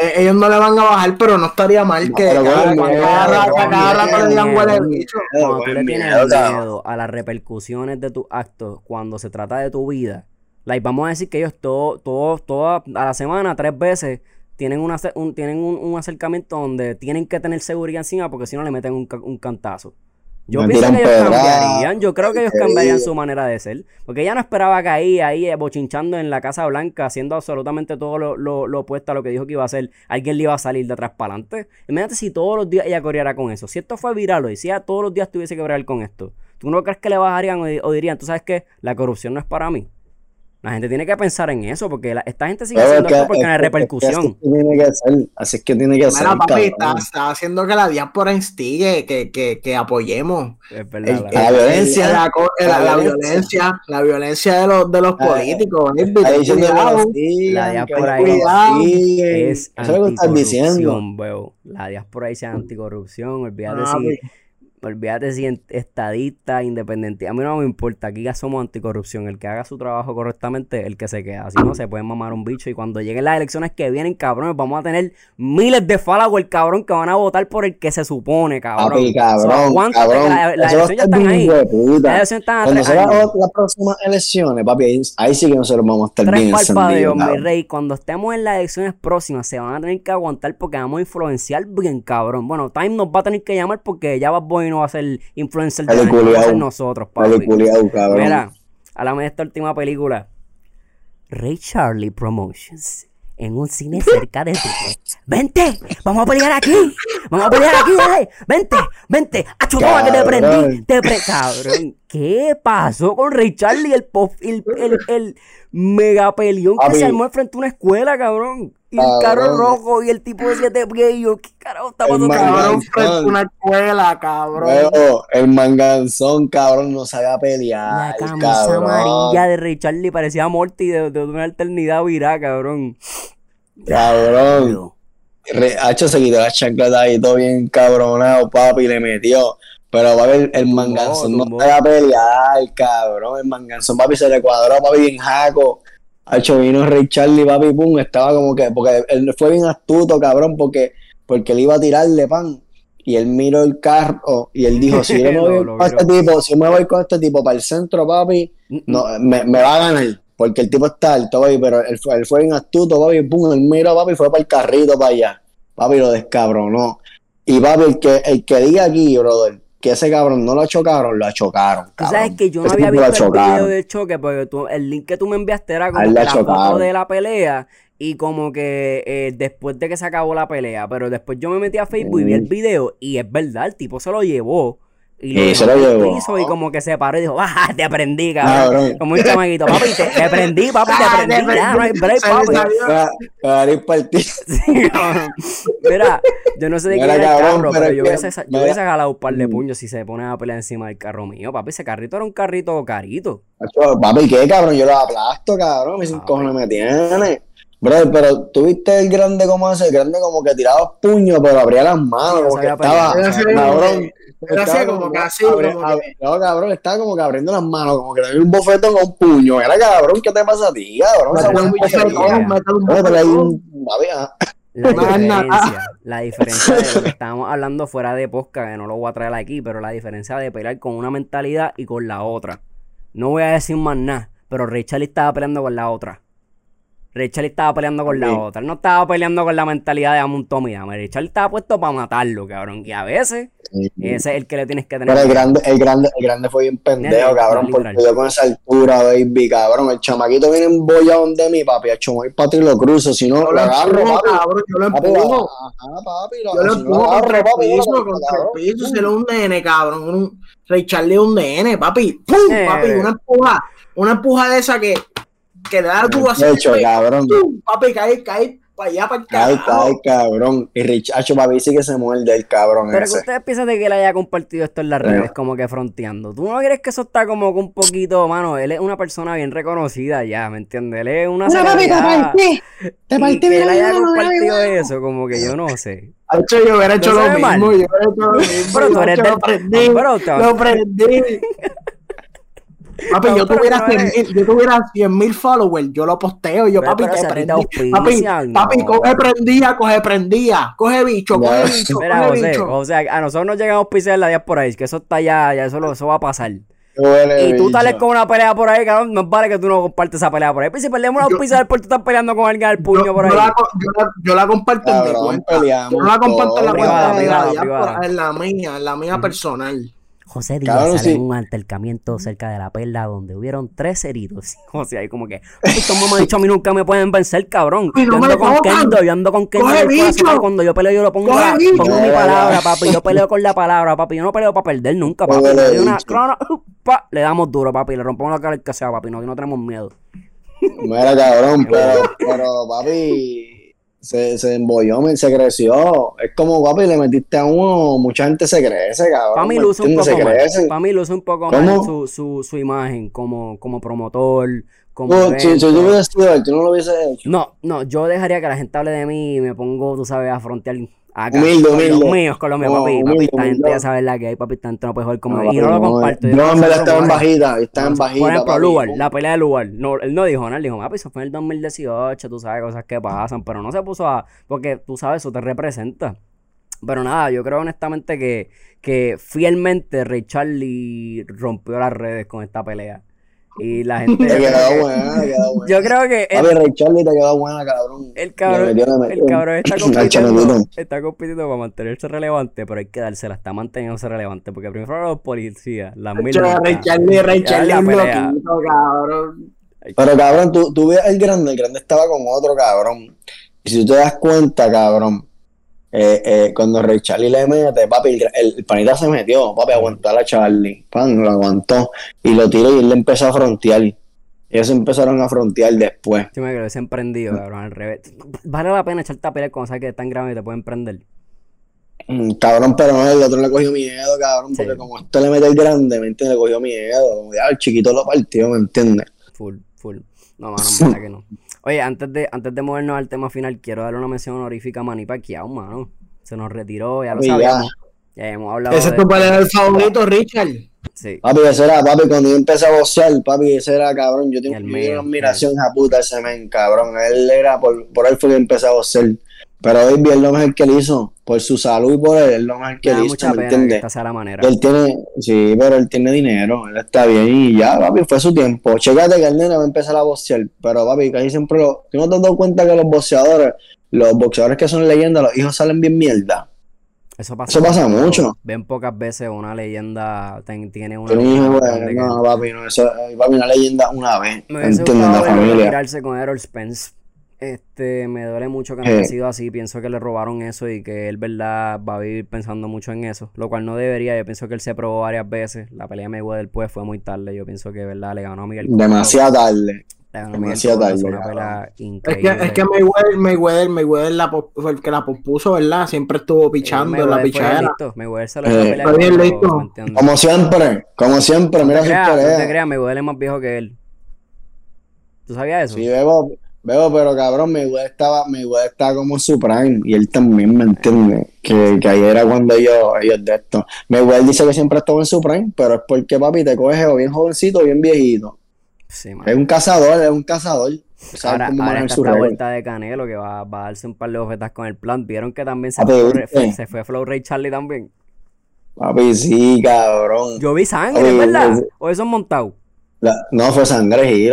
Eh, ellos no le van a bajar, pero no estaría mal que cada, rato- le digan huele bicho. Cuando tú buen le tienes miedo a las repercusiones de tus actos cuando se trata de tu vida, like, vamos a decir que ellos todos, todos, todas a la semana, tres veces, tienen, una, un, tienen un, un acercamiento donde tienen que tener seguridad encima porque si no le meten un, un cantazo. Yo Me pienso que ellos cambiarían, yo creo que ellos cambiarían su manera de ser, porque ella no esperaba que ahí, ahí eh, bochinchando en la Casa Blanca, haciendo absolutamente todo lo, lo, lo opuesto a lo que dijo que iba a hacer, alguien le iba a salir de atrás para adelante. Imagínate si todos los días ella corriera con eso, si esto fue viral hoy, si ella todos los días tuviese que bregar con esto, ¿tú no crees que le bajarían o, o dirían, tú sabes qué, la corrupción no es para mí? La gente tiene que pensar en eso, porque la- esta gente sigue haciendo esto porque no hay es que- repercusión. Así es que tiene que ser. Así es que tiene que. Mira, papi, está, está haciendo que la diáspora instigue, que, que, que apoyemos. Es verdad, El- la- La violencia. La, la- La la violencia. la violencia de los, de los Ah, políticos. La diáspora ahí es Eso es lo que estás diciendo. anticorrupción, veo. La diáspora dice anticorrupción, olvídate Ah, si, pues. Olvídate si estadista, independiente. A mí no me importa, aquí ya somos anticorrupción. El que haga su trabajo correctamente, el que se queda. Así no se pueden mamar un bicho. Y cuando lleguen las elecciones que vienen, cabrones, vamos a tener miles de followers, cabrón, que van a votar por el que se supone, cabrón. Papi, cabrón, cabrón. la- va a elecciones ya están ahí. Las elecciones están a Cuando se las próximas elecciones, papi, ahí, ahí sí que nosotros vamos a estar Tres bien mi rey. Cuando estemos en las elecciones próximas, se van a tener que aguantar porque vamos a influenciar bien, cabrón. Bueno, Time nos va a tener que llamar porque ya Bad Boy no va a ser influencer de Dale, año, va a ser culiao. nosotros, papi. cabrón. Mira, háblame de esta última película. Ray Charlie Promotions. En un cine cerca de ti. ¡Vente! ¡Vamos a pelear aquí! ¡Vamos a pelear aquí! dale! ¡Vente! ¡Vente! ¡Achu, toma que te prendí! ¡Te pre... ¡Cabrón! ¿Qué pasó con Ray Charlie? El, pop, el, el, el mega peleón que se armó frente a una escuela, cabrón. Y el carro rojo y el tipo de siete pies. Y yo, ¿qué carajo pasando? man- Cabrón, a una escuela, cabrón. Luego, el manganzón, cabrón, no sabía pelear. La camisa cabrón. amarilla de Ray Charlie parecía Morty de, de una eternidad virá, cabrón. Cabrón. Re- Hacho se quitó la chancleta ahí, todo bien cabronado, papi, le metió. Pero, papi, el, el manganzón no tumbó. sabía pelear, cabrón. El manganzón, papi, se le cuadró, papi, bien jaco. Hacho vino Ray Charlie, papi, pum, estaba como que, porque él fue bien astuto, cabrón, porque, porque él iba a tirarle pan. Y él miró el carro y él dijo, si yo *laughs* me Lo- voy con este tipo, si me voy con este tipo para el centro, papi, no, me, me va a ganar, porque el tipo está alto, papi, pero él, fue- él fue bien astuto, papi, pum, él miró, papi, fue para el carrito para allá, papi, lo descabronó. Y papi, el que, el que diga aquí, brother, que ese cabrón no lo chocaron, lo chocaron. Tú sabes que yo no Ese había visto el video del choque porque tú- el link que tú me enviaste era como la foto de la pelea y como que eh, después de que se acabó la pelea, pero después yo me metí a Facebook y vi el Mm. video y es verdad, el tipo se lo llevó. Y Sí, se lo llevó. piso y como que se paró y dijo, ¡ah, te aprendí, cabrón! Como un chamaquito, papi, te, te aprendí, *laughs* papi, te aprendí, ya, no hay break, papi. salió. Va- va a ir partido. *laughs* Sí, cabrón. Mira, yo no sé de Mira, era el cabrón, carro, pero yo hubiese, yo hubiese jalado un par de Mm. puños si se pone a pelear encima del carro mío, papi. Ese carrito era un carrito carito. Papi, ¿qué, cabrón? Yo lo aplasto, cabrón. Mis Papi. cojones me tiene. Brother, pero tú viste el grande como ese, el grande como que tiraba puños, pero abría las manos, Sí, como que estaba, cabrón. Era como no, cabrón, estaba como que abriendo las manos, como que le dio un bofetón con un puño. Era cabrón, ¿qué te pasa a ti, cabrón? Esa un bofetón. La *laughs* diferencia, la diferencia de lo que *laughs* estábamos hablando fuera de podcast, que no lo voy a traer aquí, pero la diferencia de pelear con una mentalidad y con la otra. No voy a decir más nada, pero Ray Charlie estaba peleando con la otra. Ray Charlie estaba peleando con la Sí. otra. Él no estaba peleando con la mentalidad de Amun Tommy Dame. Ray Charlie estaba puesto para matarlo, cabrón. Y a veces, ese es el que le tienes que tener. Pero el grande, el grande, el grande fue bien pendejo, cabrón, porque yo con esa altura, baby, cabrón, el chamaquito viene embollado de mi papi, a chomo para ti lo cruzo, si no Yo lo agarro, papi. cabrón, yo lo empujo. Ajá, papi, lo, Yo lo empujo lo contra agarro, el papi, piso, lo- contra el piso, se lo un nene, cabrón. Un, Charlie es un nene, papi. ¡Pum! Eh. Papi, una empuja, una empuja de esa que, que le da tu así. Hecho, cabrón. Papi, cae, cae para allá, para el Ay, carajo. ay, cabrón. Y Richacho, papi, sí que se muerde el cabrón Pero que ese. ustedes piensan de que él haya compartido esto en las redes, como que fronteando. ¿Tú no crees que eso está como que un poquito, mano? Él es una persona bien reconocida ya, ¿me entiendes? Él es una Mira, papi, te partí. Te partí, que mira, él haya mira, mira, compartido mira. eso, como que yo no sé. De hecho, yo hubiera hecho No lo mismo. mal. Yo hubiera hecho lo mismo. Pero tú eres lo del- prendí. Pero te- Lo prendí. *laughs* Papi, No, yo pero tuviera no eres- 100 mil, yo tuviera 100 mil followers, yo lo posteo, yo Pero- papi pero te prendí. Papi, papi, coge prendía, coge prendía, coge bicho, coge *laughs* bicho, Mira, coge José, bicho. o sea, a nosotros nos llegan a auspiciar la diáspora ahí, que eso está ya, ya eso, lo- eso va a pasar. Huele Y tú sales con una pelea por ahí, cabrón, no vale que tú no compartes esa pelea por ahí. Pues si perdemos una auspiciar por tú estás peleando con alguien al puño yo, por ahí. yo la, yo la- yo la comparto en mi cuenta. Yo no la comparto en la cuenta Privada, de privada, la diáspora, privada. en la mía, en la mía personal. José Díaz Cabrón, sale sí. en un altercamiento cerca de la perla donde hubieron tres heridos. *laughs* O sea, ahí como que, esto me ha dicho a mí nunca me pueden vencer, cabrón. No yo ando con. Kendo, yo ando con Kendo Coge en el corazón, bicho. y cuando yo peleo yo lo pongo, la- pongo mi palabra, papi. Yo peleo con la palabra, papi. Yo no peleo para perder nunca, papi. Le una uh, pa, le damos duro, papi. Le rompemos la cara al que sea, papi. No, que no tenemos miedo. Mira, cabrón, *laughs* pero, pero papi, se, se embolló, se creció. Es como, papi, le metiste a uno, mucha gente se crece, cabrón. Para mí ¿me luce un poco crecen. Para mí luce un poco mal su, su, su imagen como, como promotor, como Tú, si, hubieras sido él, tú no lo hubieses hecho. No, no, yo dejaría que la gente hable de mí y me pongo, tú sabes, a frontear acá. Humilde, humilde. los míos, No, papi. humilde, papi, esta gente humilde. ya sabe la que hay, papi, gente no puede joder conmigo. No, y no lo papi, comparto. En verdad estaba en bajita. estaba en bajita. Por ejemplo, papi. Lugar, la pelea de Lugar. No, él no dijo nada, él dijo, papi, eso fue en el 2018, tú sabes, cosas que pasan, pero no se puso a... Porque tú sabes, eso te representa. Pero nada, yo creo honestamente que, que fielmente Ray Charlie rompió las redes con esta pelea. Y la *laughs* gente... Te yo creo quedó que- buena, te quedó buena. Yo creo que él- Papi, Ray Charlie te quedó buena, cabrón. el cabrón, el cabrón está *laughs* compitiendo, está compitiendo para mantenerse relevante, pero hay que dársela, está manteniéndose relevante, porque primero los policías, las mil Ray. Charlie, Ray Charlie loquito, cabrón. Pero cabrón, tú, tú ves el grande, el grande estaba con otro cabrón. Y si tú te das cuenta, cabrón, eh, eh, cuando Ray Charlie le mete, papi, el, el- el panita se metió, papi, aguantó a la Charlie, pan, lo aguantó, y lo tiró y él le empezó a frontear. Ellos empezaron a frontear después. Yo me creo se emprendido, cabrón, al revés. Vale la pena echarte a pelear cuando sabes que es tan grave y te pueden prender. Mm, cabrón, pero no, el otro le cogió miedo, cabrón, porque Sí. como esto le mete el grande, ¿me entiendes? Le cogió miedo, como ya el chiquito lo partió, ¿me entiendes? Full, full. No, mano, verdad que no. Oye, antes de, antes de movernos al tema final, quiero darle una mención honorífica a Manny Pacquiao, mano. Se nos retiró, ya lo ya. sabíamos. Ya hemos hablado Ese es tu peleador favorito, Richard. Sí. Papi, ese era, papi, cuando yo empecé a boxear, papi, ese era, cabrón, yo tengo El una admiración a puta ese men, cabrón, él era, por, por él fue que empecé a boxear, pero hoy es lo mejor que él hizo, por su salud y por él, es lo mejor que da él mucha hizo, ¿me pena que entiendes? esta sea la manera. Él tiene, sí, pero él tiene dinero, él está bien y ya, papi, fue su tiempo. Chécate que el nene va a empezar a boxear, pero papi, casi siempre lo, ¿tú no te has dado cuenta que los boxeadores, los boxeadores que son leyendas, los hijos salen bien mierda? Eso pasa, Eso pasa mucho. Ven pocas veces una leyenda ten- tiene una leyenda que- no, papi, no, eso, eh, papi, una leyenda una vez, Me hubiese familia. con Errol Spence. Este, me duele mucho que no Eh. haya sido así. Pienso que le robaron eso y que él, verdad, va a vivir pensando mucho en eso. Lo cual no debería. Yo pienso que él se probó varias veces. La pelea de Mayweather pues fue muy tarde. Yo pienso que, verdad, le ganó a Miguel. Demasiado tarde. Demasiado tarde, fue una cabrón. pelea Es que, increíble. es que Mayweather, Mayweather, Mayweather la, fue el que la pospuso, ¿verdad? Siempre estuvo pichando en la pichadera. listo. Mayweather se lo Eh, bien listo. Como siempre, como siempre, No mira te sus creas, no te creas, Mayweather es más viejo que él. ¿Tú sabías eso? Sí, Bebo, Bebo, pero cabrón, Mayweather estaba, Mayweather estaba como en su prime y él también me entiende que, que ahí era cuando ellos, ellos de esto. Mayweather dice que siempre estuvo en su prime, pero es porque papi te coge o bien jovencito o bien viejito. Sí. Es un cazador, es un cazador. Ahora, ahora está esta vuelta de Canelo que va, va a darse un par de bofetas con el plan. ¿Vieron que también se, fue, viste. se fue Flow Ray Charlie también? Papi, sí, cabrón. Yo vi sangre, Oye, ¿verdad? oye. ¿O eso es montado? La- no fue sangre, que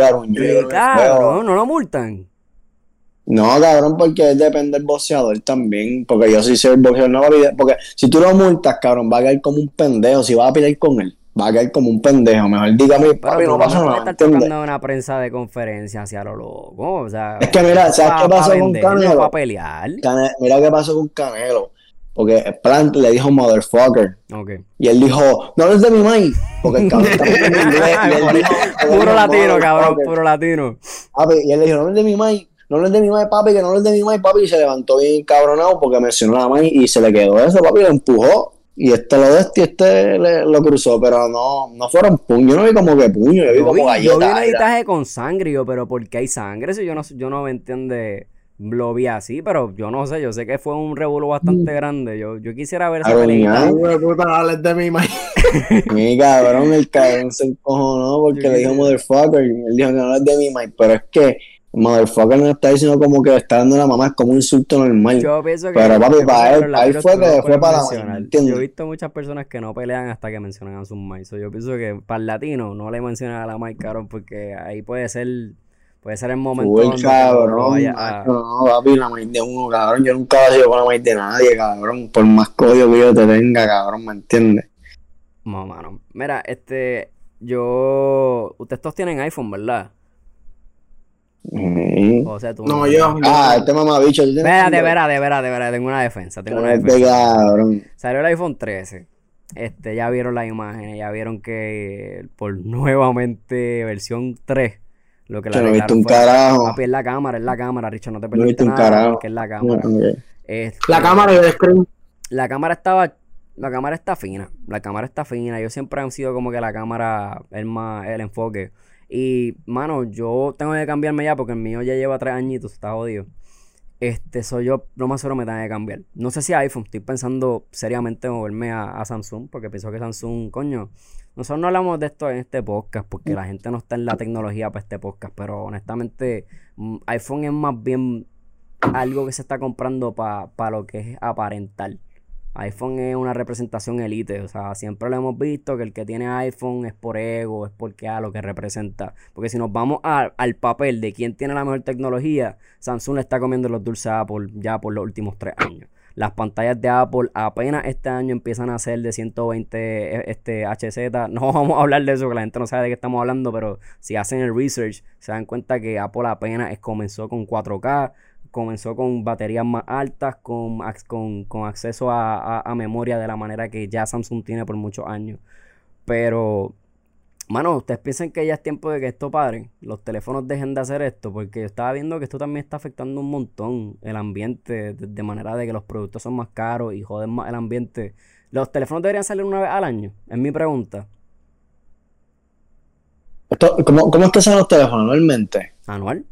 claro, no, no lo multan. No, cabrón, porque depende del boxeador también. Porque yo sí soy el boxeador, no va a pelear. Porque si tú lo multas, cabrón, va a caer como un pendejo. Si vas a pelear con él, va a caer como un pendejo. Mejor dígame, Pero papi, no pasa nada. estar tocando una prensa de conferencia hacia lo loco. O sea, Es que mira, ¿sabes qué pa pasó con Canelo? para pelear. Cane- Mira qué pasó con Canelo. Porque Plant le dijo motherfucker. Y él dijo, no es de mi maíz. Porque el cabrón está en inglés. Y él dijo, Puro latino, cabrón, puro latino. Papi, y él le dijo, no es de mi maíz, no es de mi maíz, papi, que no es de mi maíz, papi, y se levantó bien cabronado porque mencionó la maíz y se le quedó eso, papi, lo empujó. Y este lo de este y este le- lo cruzó, pero no, no fueron puños, yo no vi como que puño, yo vi Yo vi, como yo vi un editaje con sangre, yo, pero ¿por qué hay sangre? Si yo no, yo no me entiende, lo vi así, pero yo no sé, yo sé que fue un revuelo bastante grande. Yo, yo quisiera ver esa. Hijo de mi. *laughs* Mi cabrón, el cabrón se encojonó porque le dijo motherfucker, y él dijo que no es de mi maíz, pero es que motherfucker no está diciendo como que le está dando la mamá, es como un insulto normal. Yo pienso que. Pero, papi, para él- latinos fue que fue para la. Yo he visto muchas personas que no pelean hasta que mencionan a sus maíz. So, Yo pienso que para el latino no le mencionan a la maíz, cabrón, porque ahí puede ser. Puede ser el momento Uy, donde cabrón, vaya macho, no, papi, la maíz de uno, cabrón. Yo nunca he sido con la maíz de nadie, cabrón. Por más código que yo te tenga, cabrón, ¿me entiendes? No, mano. Mira, este. Yo. Ustedes todos tienen iPhone, ¿verdad? O sea, tú. No, yo. Ah, este mamabicho, Espérate, espérate, espérate, espérate. Tengo una defensa, tengo una defensa. cabrón. Salió el iPhone 13. Este, ya vieron las imágenes, ya vieron que por *laughs* nuevamente versión 3, lo que la Que no viste un fue- carajo. Papi, es la cámara, es la cámara, Richard, no te No perdiste viste un nada carajo. porque es la cámara. Ok. Este, La cámara el screen. la cámara estaba, la cámara está fina, la cámara está fina. Yo siempre han sido como que la cámara el más, el enfoque. Y, mano, yo tengo que cambiarme ya porque el mío ya lleva tres añitos, está jodido. Este, soy yo, lo más seguro me tengo que cambiar. No sé si iPhone, estoy pensando seriamente en moverme a, a Samsung, porque pienso que Samsung, coño, nosotros no hablamos de esto en este podcast, porque la gente no está en la tecnología para este podcast, pero honestamente, mm, iPhone es más bien algo que se está comprando para lo que es aparentar. iPhone es una representación elite, o sea, siempre lo hemos visto que el que tiene iPhone es por ego, es porque a lo que representa. Porque si nos vamos a- al papel de quién tiene la mejor tecnología, Samsung le está comiendo los dulces a Apple ya por los últimos tres años. Las pantallas de Apple apenas este año empiezan a ser de 120 eh, este, HZ. No *laughs* vamos a hablar de eso, que la gente no sabe de qué estamos hablando, pero si hacen el research, se dan cuenta que Apple apenas comenzó con 4K, comenzó con baterías más altas, con, con, con acceso a- a memoria de la manera que ya Samsung tiene por muchos años. Pero, mano, ustedes piensan que ya es tiempo de que esto pare, los teléfonos dejen de hacer esto, porque yo estaba viendo que esto también está afectando un montón el ambiente, de, de manera de que los productos son más caros y joden más el ambiente. ¿Los teléfonos deberían salir una vez al año? Es mi pregunta. Esto- ¿cómo, ¿Cómo es que son los teléfonos normalmente? ¿Anual?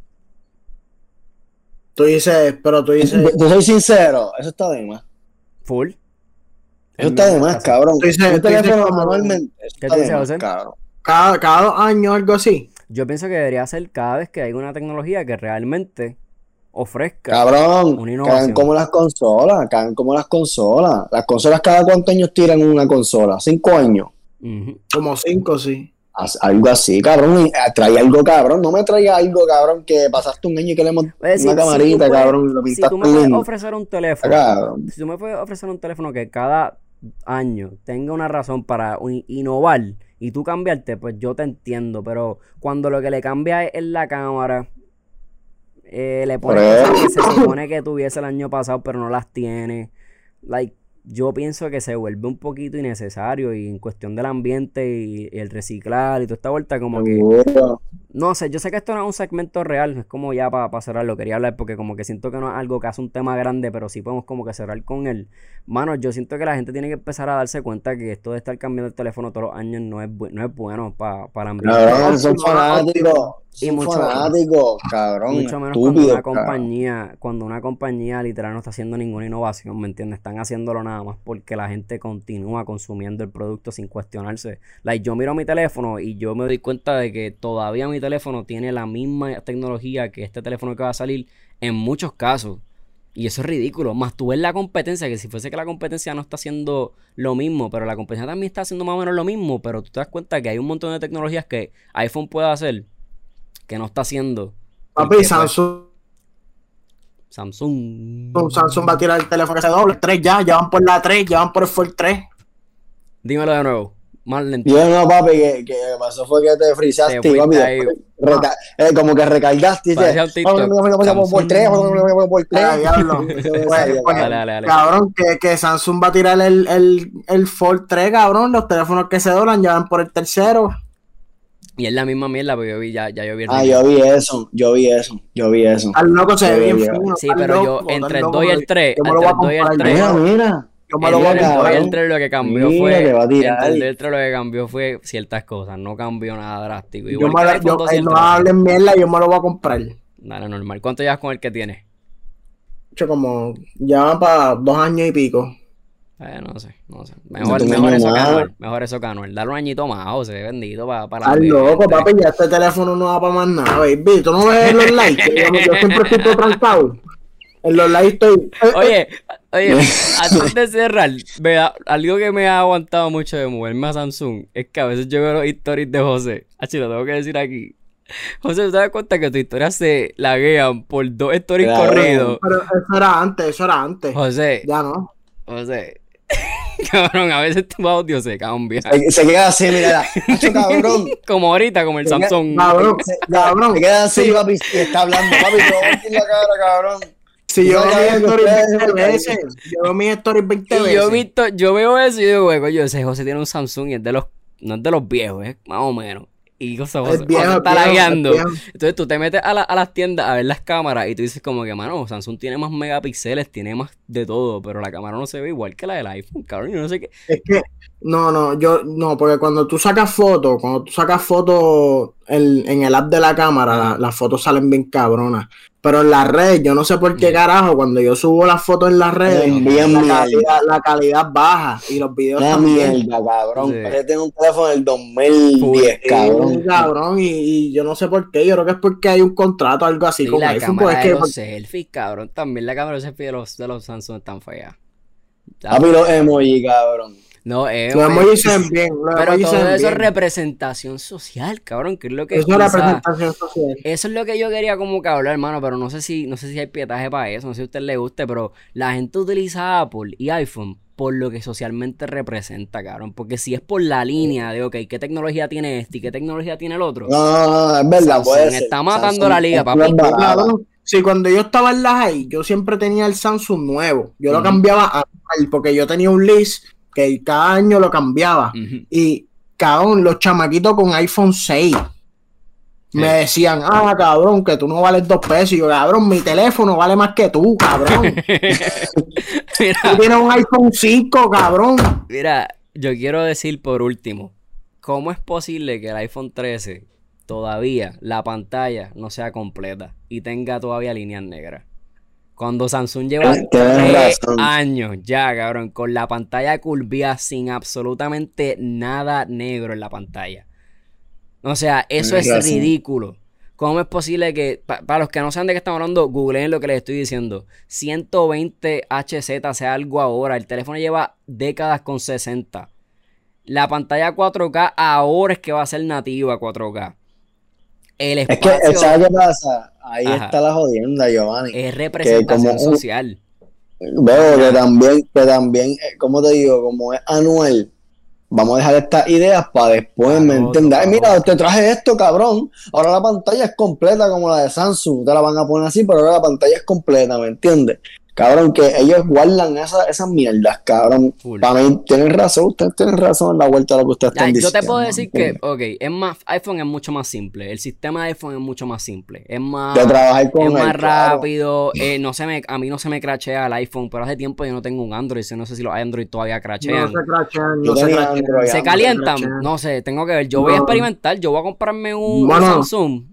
Tú dices, pero tú dices. Te soy sincero, eso está de más. ¿Full? Eso está de más, cabrón. Tú dices- Un teléfono ¿Qué de dices, José? cabrón. Cada, cada dos años, algo así. Yo pienso que debería ser cada vez que hay una tecnología que realmente ofrezca Cabrón, Una innovación. cagan como las consolas, cagan como las consolas. Las consolas cada cuántos años tiran una consola, cinco años. Ujú. Como cinco, sí. Algo así, cabrón. y, eh, Trae algo, cabrón. No me traigas algo, cabrón, que pasaste un año y que le si- una si camarita, puedes- cabrón, lo Si tú me puedes lindo. ofrecer un teléfono, Cabrón. si tú me puedes ofrecer un teléfono que cada año tenga una razón para innovar y tú cambiarte, pues yo te entiendo, pero cuando lo que le cambia es la cámara, eh, le pone cosas que se supone que tuviese el año pasado, pero no las tiene, like, yo pienso que se vuelve un poquito innecesario y en cuestión del ambiente y, y el reciclar y toda esta vuelta como que... No sé, yo sé que esto no es un segmento real, es como ya para cerrarlo, quería hablar porque como que siento que no es algo que hace un tema grande, pero sí podemos como que cerrar con él. Mano, yo siento que la gente tiene que empezar a darse cuenta que esto de estar cambiando el teléfono todos los años no es, bu- no es bueno para el ambiente. Cabrón, son fanáticos. Y Son mucho- fanáticos, cabrón. Mucho menos cuando estúpidos, una cabrón. compañía, cuando una compañía literal no está haciendo ninguna innovación, ¿me entiendes? Están haciéndolo nada más porque la gente continúa consumiendo el producto sin cuestionarse. Like, yo miro mi teléfono y yo me doy cuenta de que todavía mi teléfono tiene la misma tecnología que este teléfono que va a salir en muchos casos. Y eso es ridículo. Más tú ves la competencia, que si fuese que la competencia no está haciendo lo mismo, pero la competencia también está haciendo más o menos lo mismo, pero tú te das cuenta que hay un montón de tecnologías que iPhone puede hacer que no está haciendo. Papi, pues, Samsung, Samsung. Samsung va a tirar el teléfono que se doble. 3 ya, ya van por la 3, ya van por el Fold 3. Dímelo de nuevo. Más lento. Yo no, papi, que, que pasó fue que te frizaste, Te papi. ahí. reca- eh, como que recargaste. por tres, tres. Ah. *laughs* Cabrón, que, que Samsung va a tirar el, el, el Fold 3, cabrón. Los teléfonos que se doblan ya van por el tercero. Y es la misma mierda, porque yo vi, ya, ya yo vi el Ah, yo vi eso, yo vi eso, yo vi eso. Al loco se ve Sí, bien fino. Sí, pero yo entre el loco, 2 y el 3, yo me lo entre el 2 y el comprar 3, yo. Mira, mira. Yo me lo voy a Mira, 2 y comprar. el. 3 lo que cambió Mira fue, que va a tirar. entre el 2 y el 3 lo que cambió fue ciertas cosas, no cambió nada drástico. Yo Igual me yo- 2 y eh, el no 3. hablen mierda, yo me lo voy a comprar. Dale, normal. ¿Cuánto llevas con el que tienes? Hecho como ya van para dos años y pico. Eh, no sé, no sé. Mejor, mejor eso que nada. Anuel. Mejor eso que Anuel. Dale un añito más, José, bendito, para la Al loco, papi, ya este teléfono no va para más nada, baby. Tú no ves los likes. Yo, yo siempre estoy todo trancado. En los likes estoy. Oye, oye, antes de cerrar, vea, algo que me ha aguantado mucho de moverme a Samsung es que a veces yo veo los stories de José. Así lo tengo que decir aquí. José, ¿tú te das cuenta que tus historias se laguean por dos stories Claro. corridos? Pero eso era antes, eso era antes. José, Ya no. José. *laughs* Cabrón, a veces tu audio se cambia. Se, se queda así, mira, cabrón. *laughs* Como ahorita, como el Se queda- Samsung. Cabrón, Se, cabrón. se queda así, papi, y está hablando, papi, a partir la cara, cabrón. Si yo No, veo mis stories ustedes, 20 ustedes. veces, yo veo mis stories 20 Y yo, veces. visto, yo veo eso y digo, güey, yo ese José tiene un Samsung y es de los, no es de los viejos, es más o menos. Y José, José, viejo, está lagueando. Entonces tú te metes a, la- a las tiendas a ver las cámaras y tú dices como que, mano, Samsung tiene más megapíxeles, tiene más de todo, pero la cámara no se ve igual que la del iPhone, cabrón, yo no sé qué. Es que, no, no, yo, no, porque cuando tú sacas fotos, cuando tú sacas fotos en, en el app de la cámara, la- las fotos salen bien cabronas. Pero en la red, yo no sé por qué carajo, cuando yo subo las fotos en las redes, Bien, bien la, calidad, la calidad baja y los videos Una también. mierda, cabrón. Sí. Tener un teléfono del 2010, Sí, cabrón. cabrón, y, y yo no sé por qué, yo creo que es porque hay un contrato o algo así Y con la iPhone, cámara de que los selfies, cabrón, también la cámara de los selfies de los, de los Samsung están feas. Papi, los emoji, cabrón. No, eh, los güey. emojis se ven bien, los Pero todo eso es representación social, cabrón, que es lo que Eso es representación social. Eso es lo que yo quería como que hablar, hermano, pero no sé si no sé si hay pietaje para eso, no sé si a usted le guste, pero la gente utiliza Apple y iPhone por lo que socialmente representa, cabrón, porque si es por la línea de, ok, ¿qué tecnología tiene este y qué tecnología tiene el otro? No, no, no, es verdad, Samsung puede ser. está matando Samsung la liga, papi. Sí, cuando yo estaba en la high, yo siempre tenía el Samsung nuevo. Yo lo cambiaba anual porque yo tenía un list que cada año lo cambiaba. Y, cabrón, los chamaquitos con iPhone 6 me decían, ah, cabrón, que tú no vales dos pesos. Y yo, cabrón, mi teléfono vale más que tú, cabrón. *laughs* mira, tú tienes un iPhone 5, cabrón. mira, yo quiero decir por último, ¿cómo es posible que el iPhone 13 todavía la pantalla no sea completa y tenga todavía líneas negras? Cuando Samsung lleva tres años ya, cabrón, con la pantalla curvia sin absolutamente nada negro en la pantalla. O sea, eso Tienes es razón. ridículo. ¿Cómo es posible que, pa- para los que no saben de qué estamos hablando, googleen lo que les estoy diciendo? 120 HZ sea algo ahora. El teléfono lleva décadas con 60. La pantalla 4K ahora es que va a ser nativa 4K. El Es que, espacio ¿sabes qué pasa? Ahí Ajá. está la jodienda, Giovanni. es representación como social. Veo que también, que también, eh, como te digo, como es anual, vamos a dejar estas ideas para después, ¿me entiendes? Mira, te traje esto, cabrón. Ahora la pantalla es completa como la de Samsung. Te la van a poner así, pero ahora la pantalla es completa, ¿me entiendes? Cabrón, que ellos guardan esa- esas mierdas, cabrón. Full. Para mí, tienen razón, ustedes tienen razón en la vuelta de lo que ustedes están Ay, yo diciendo. te puedo decir que, ok, es más, iPhone es mucho más simple. El sistema de iPhone es mucho más simple. Es más, De trabajar con es él, más claro. rápido. eh, no se me, a mí no se me crachea el iPhone, pero hace tiempo yo no tengo un Android. yo No sé si los Android todavía No crachean. se crachan, Yo no se tenía crachan. Android, se no calientan. No sé, tengo que ver. Yo voy a No. experimentar. Yo voy a comprarme un, un Bueno. Samsung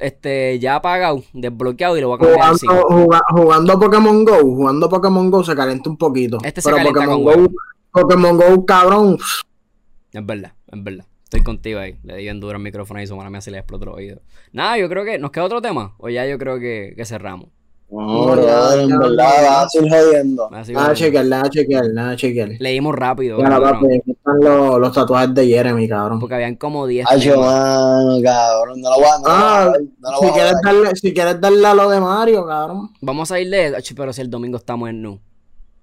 este, ya apagado, desbloqueado y lo voy a cambiar. Jugando, juga- jugando Pokémon Go, jugando Pokémon Go se calienta un poquito. Este se pero calienta Pokémon Go, Pokémon Go, cabrón. Es verdad, es verdad. Estoy contigo ahí. Le di bien duro al micrófono y su mano me hace le explotó el oído. Nada, yo creo que. ¿Nos queda otro tema? O ya yo creo que, que cerramos. No, No, en verdad, vas a seguir jodiendo. Nada, que- chequear, nada, chequear, nada, chequear. Leímos rápido. Cabrón, papi, están los, los tatuajes de Jeremy, cabrón. porque habían como 10 Ay, temas. mano, cabrón, no lo voy a, no Ah, no lo Si voy a quieres, ver. darle, si quieres darle a lo de Mario, cabrón. Vamos a ir de. Ach, Pero si el domingo estamos en Nu.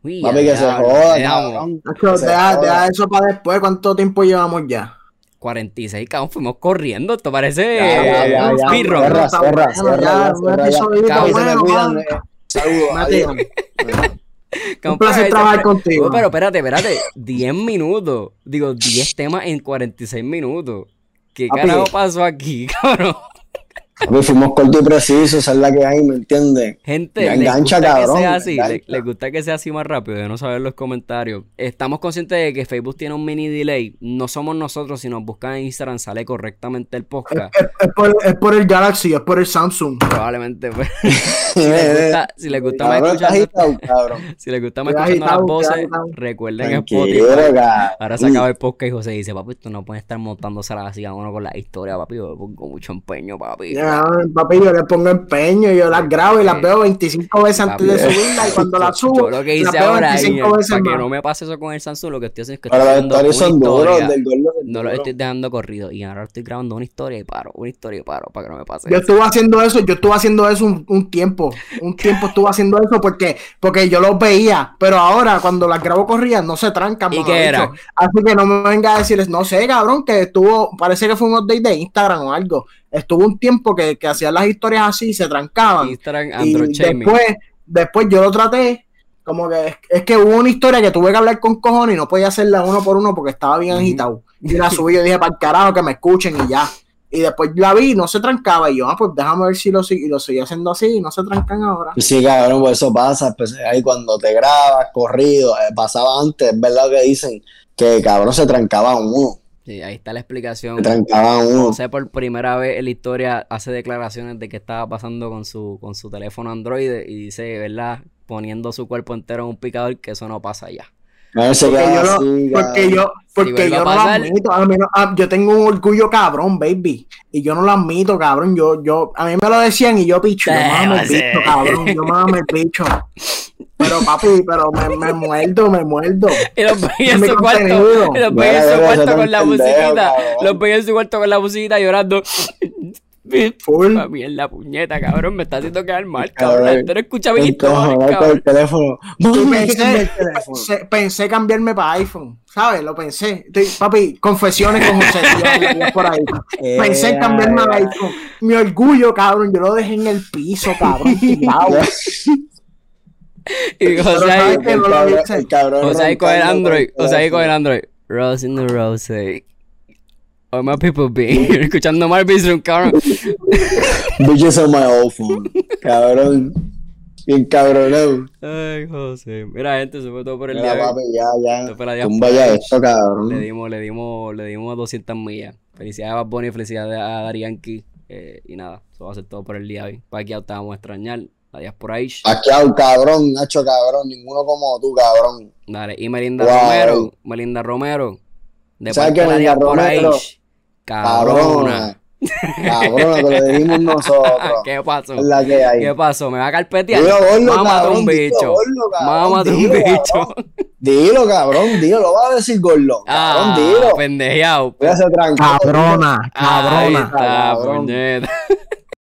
Uy, Papi, ya, que se cabrón. Joda. deja eso para después. ¿Cuánto tiempo llevamos ya? 46, cabrón, fuimos corriendo. Esto parece un ya, un placer trabajar contigo. Oh, pero espérate, espérate. 10 minutos. Digo, 10 temas en 46 minutos. ¿Qué carajo pasó aquí, *laughs* cabrón? Papi, fuimos cortos y precisos, esa es la que hay, ¿me entiendes? Gente, les engancha, gusta cabrón, que sea así. engancha. le- Les, gusta que sea así más rápido, de no saber los comentarios. Estamos conscientes de que Facebook tiene un mini delay. No somos nosotros, si nos buscan en Instagram sale correctamente el podcast. Es, es por, es por el Galaxy, es por el Samsung. Probablemente. pues. *laughs* si les gusta, si les gusta más escuchando, agitado, cabrón. *laughs* si les gusta más escuchando las voces, agitado. recuerden Spotify. Ahora se acaba el podcast y José dice, papi, tú no puedes estar montándosela así a uno con la historia, papi. Yo pongo mucho empeño, papi. Papi, yo le pongo empeño, yo las grabo y las veo 25 veces antes de subirla y cuando las *laughs* Yo subo, lo que las hice veo ahora, 25 veces para que no me pase eso con el Samsung, lo que estoy haciendo es que estoy una del gordo. No lo estoy dejando corrido. Y ahora estoy grabando una historia y paro, una historia y paro, para que no me pase Yo eso. estuve haciendo eso, yo estuve haciendo eso un, un tiempo. Un tiempo estuve haciendo eso porque, porque yo los veía. Pero ahora, cuando las grabo corridas, no se trancan. ¿Y qué era? Así que no me venga a decirles, no sé, cabrón, que estuvo, parece que fue un update de Instagram o algo. Estuvo un tiempo que, que hacían las historias así, se trancaban. Instagram, Y después, después yo lo traté. Como que es, es que hubo una historia que tuve que hablar con cojones y no podía hacerla uno por uno porque estaba bien agitado. Y la subí, yo dije, para el carajo, que me escuchen y ya. Y después la vi, no se trancaba. Y yo, ah, pues déjame ver si lo, y lo seguí haciendo así y no se trancan ahora. Sí, cabrón, pues eso pasa. Pues ahí cuando te grabas, corrido, eh, pasaba antes, es verdad que dicen que cabrón se trancaba uno. Sí, ahí está la explicación. Uno. José por primera vez en la historia hace declaraciones de qué estaba pasando con su, con su teléfono Android y dice, ¿verdad? Poniendo su cuerpo entero en un picador, que eso no pasa ya. Porque yo, no- así, porque yo, porque no lo admito. A mí no- ah, yo tengo un orgullo cabrón, baby. Y yo no lo admito, cabrón. Yo, yo, a mí me lo decían y yo picho. Yo Eh, mame el bicho, cabrón. Yo el bicho. Pero papi, pero me, me muerdo, me muerdo. Y los veía en Mi su contenido. cuarto, y los veía en su Mira, cuarto ese con la tan pendejo, musiquita, cabrón. los veía en su cuarto con la musiquita llorando. Full. A mí en la puñeta, cabrón, me está haciendo quedar mal, cabrón. Gente no escucha bien Encojonado historias, con el teléfono. Pensé, el teléfono. pensé, pensé cambiarme para iPhone, ¿sabes? Lo pensé. Estoy- papi, confesiones con José por ahí. Eh, *laughs* Pensé en cambiarme al iPhone. Mi orgullo, cabrón, yo lo dejé en el piso, cabrón. *laughs* Y José ahí, no el el roncando Android, el José ahí con el. Android. Rose in the rose. All my people be *laughs* escuchando Marvin's Room, cabrón. Bitches on my old phone. Cabrón. Bien cabronado. Ay, José. Mira, gente, se fue todo por el Mira, día. papi, ya, ya. Tumba ya esto, cabrón. Le dimos, le dimos, le dimos 200 millas. Felicidades a Bad Bunny, felicidades a Dari Yankee. Eh, y nada, eso va a ser todo por el día hoy. Aquí te vamos a extrañar. La diáspora Ish. Paqueado, cabrón, Nacho, cabrón. Ninguno como tú, cabrón. Dale. Y Melinda Wow. Romero. Melinda Romero. De ¿Sabes Melinda diáspora Romero? Cabrona. Cabrona. Te lo dijimos *laughs* nosotros. ¿Qué pasó? La que hay. ¿Qué pasó? ¿Me va a carpetear? Cabrón, un dilo, bicho. Mámate un dilo, bicho. cabrón. Dilo, cabrón, dilo, lo vas a decir gordo. Cabrón, Ah, dilo. pendejeado. Voy a hacer tranquilo. Cabrona, Ahí cabrona. está, cabrón.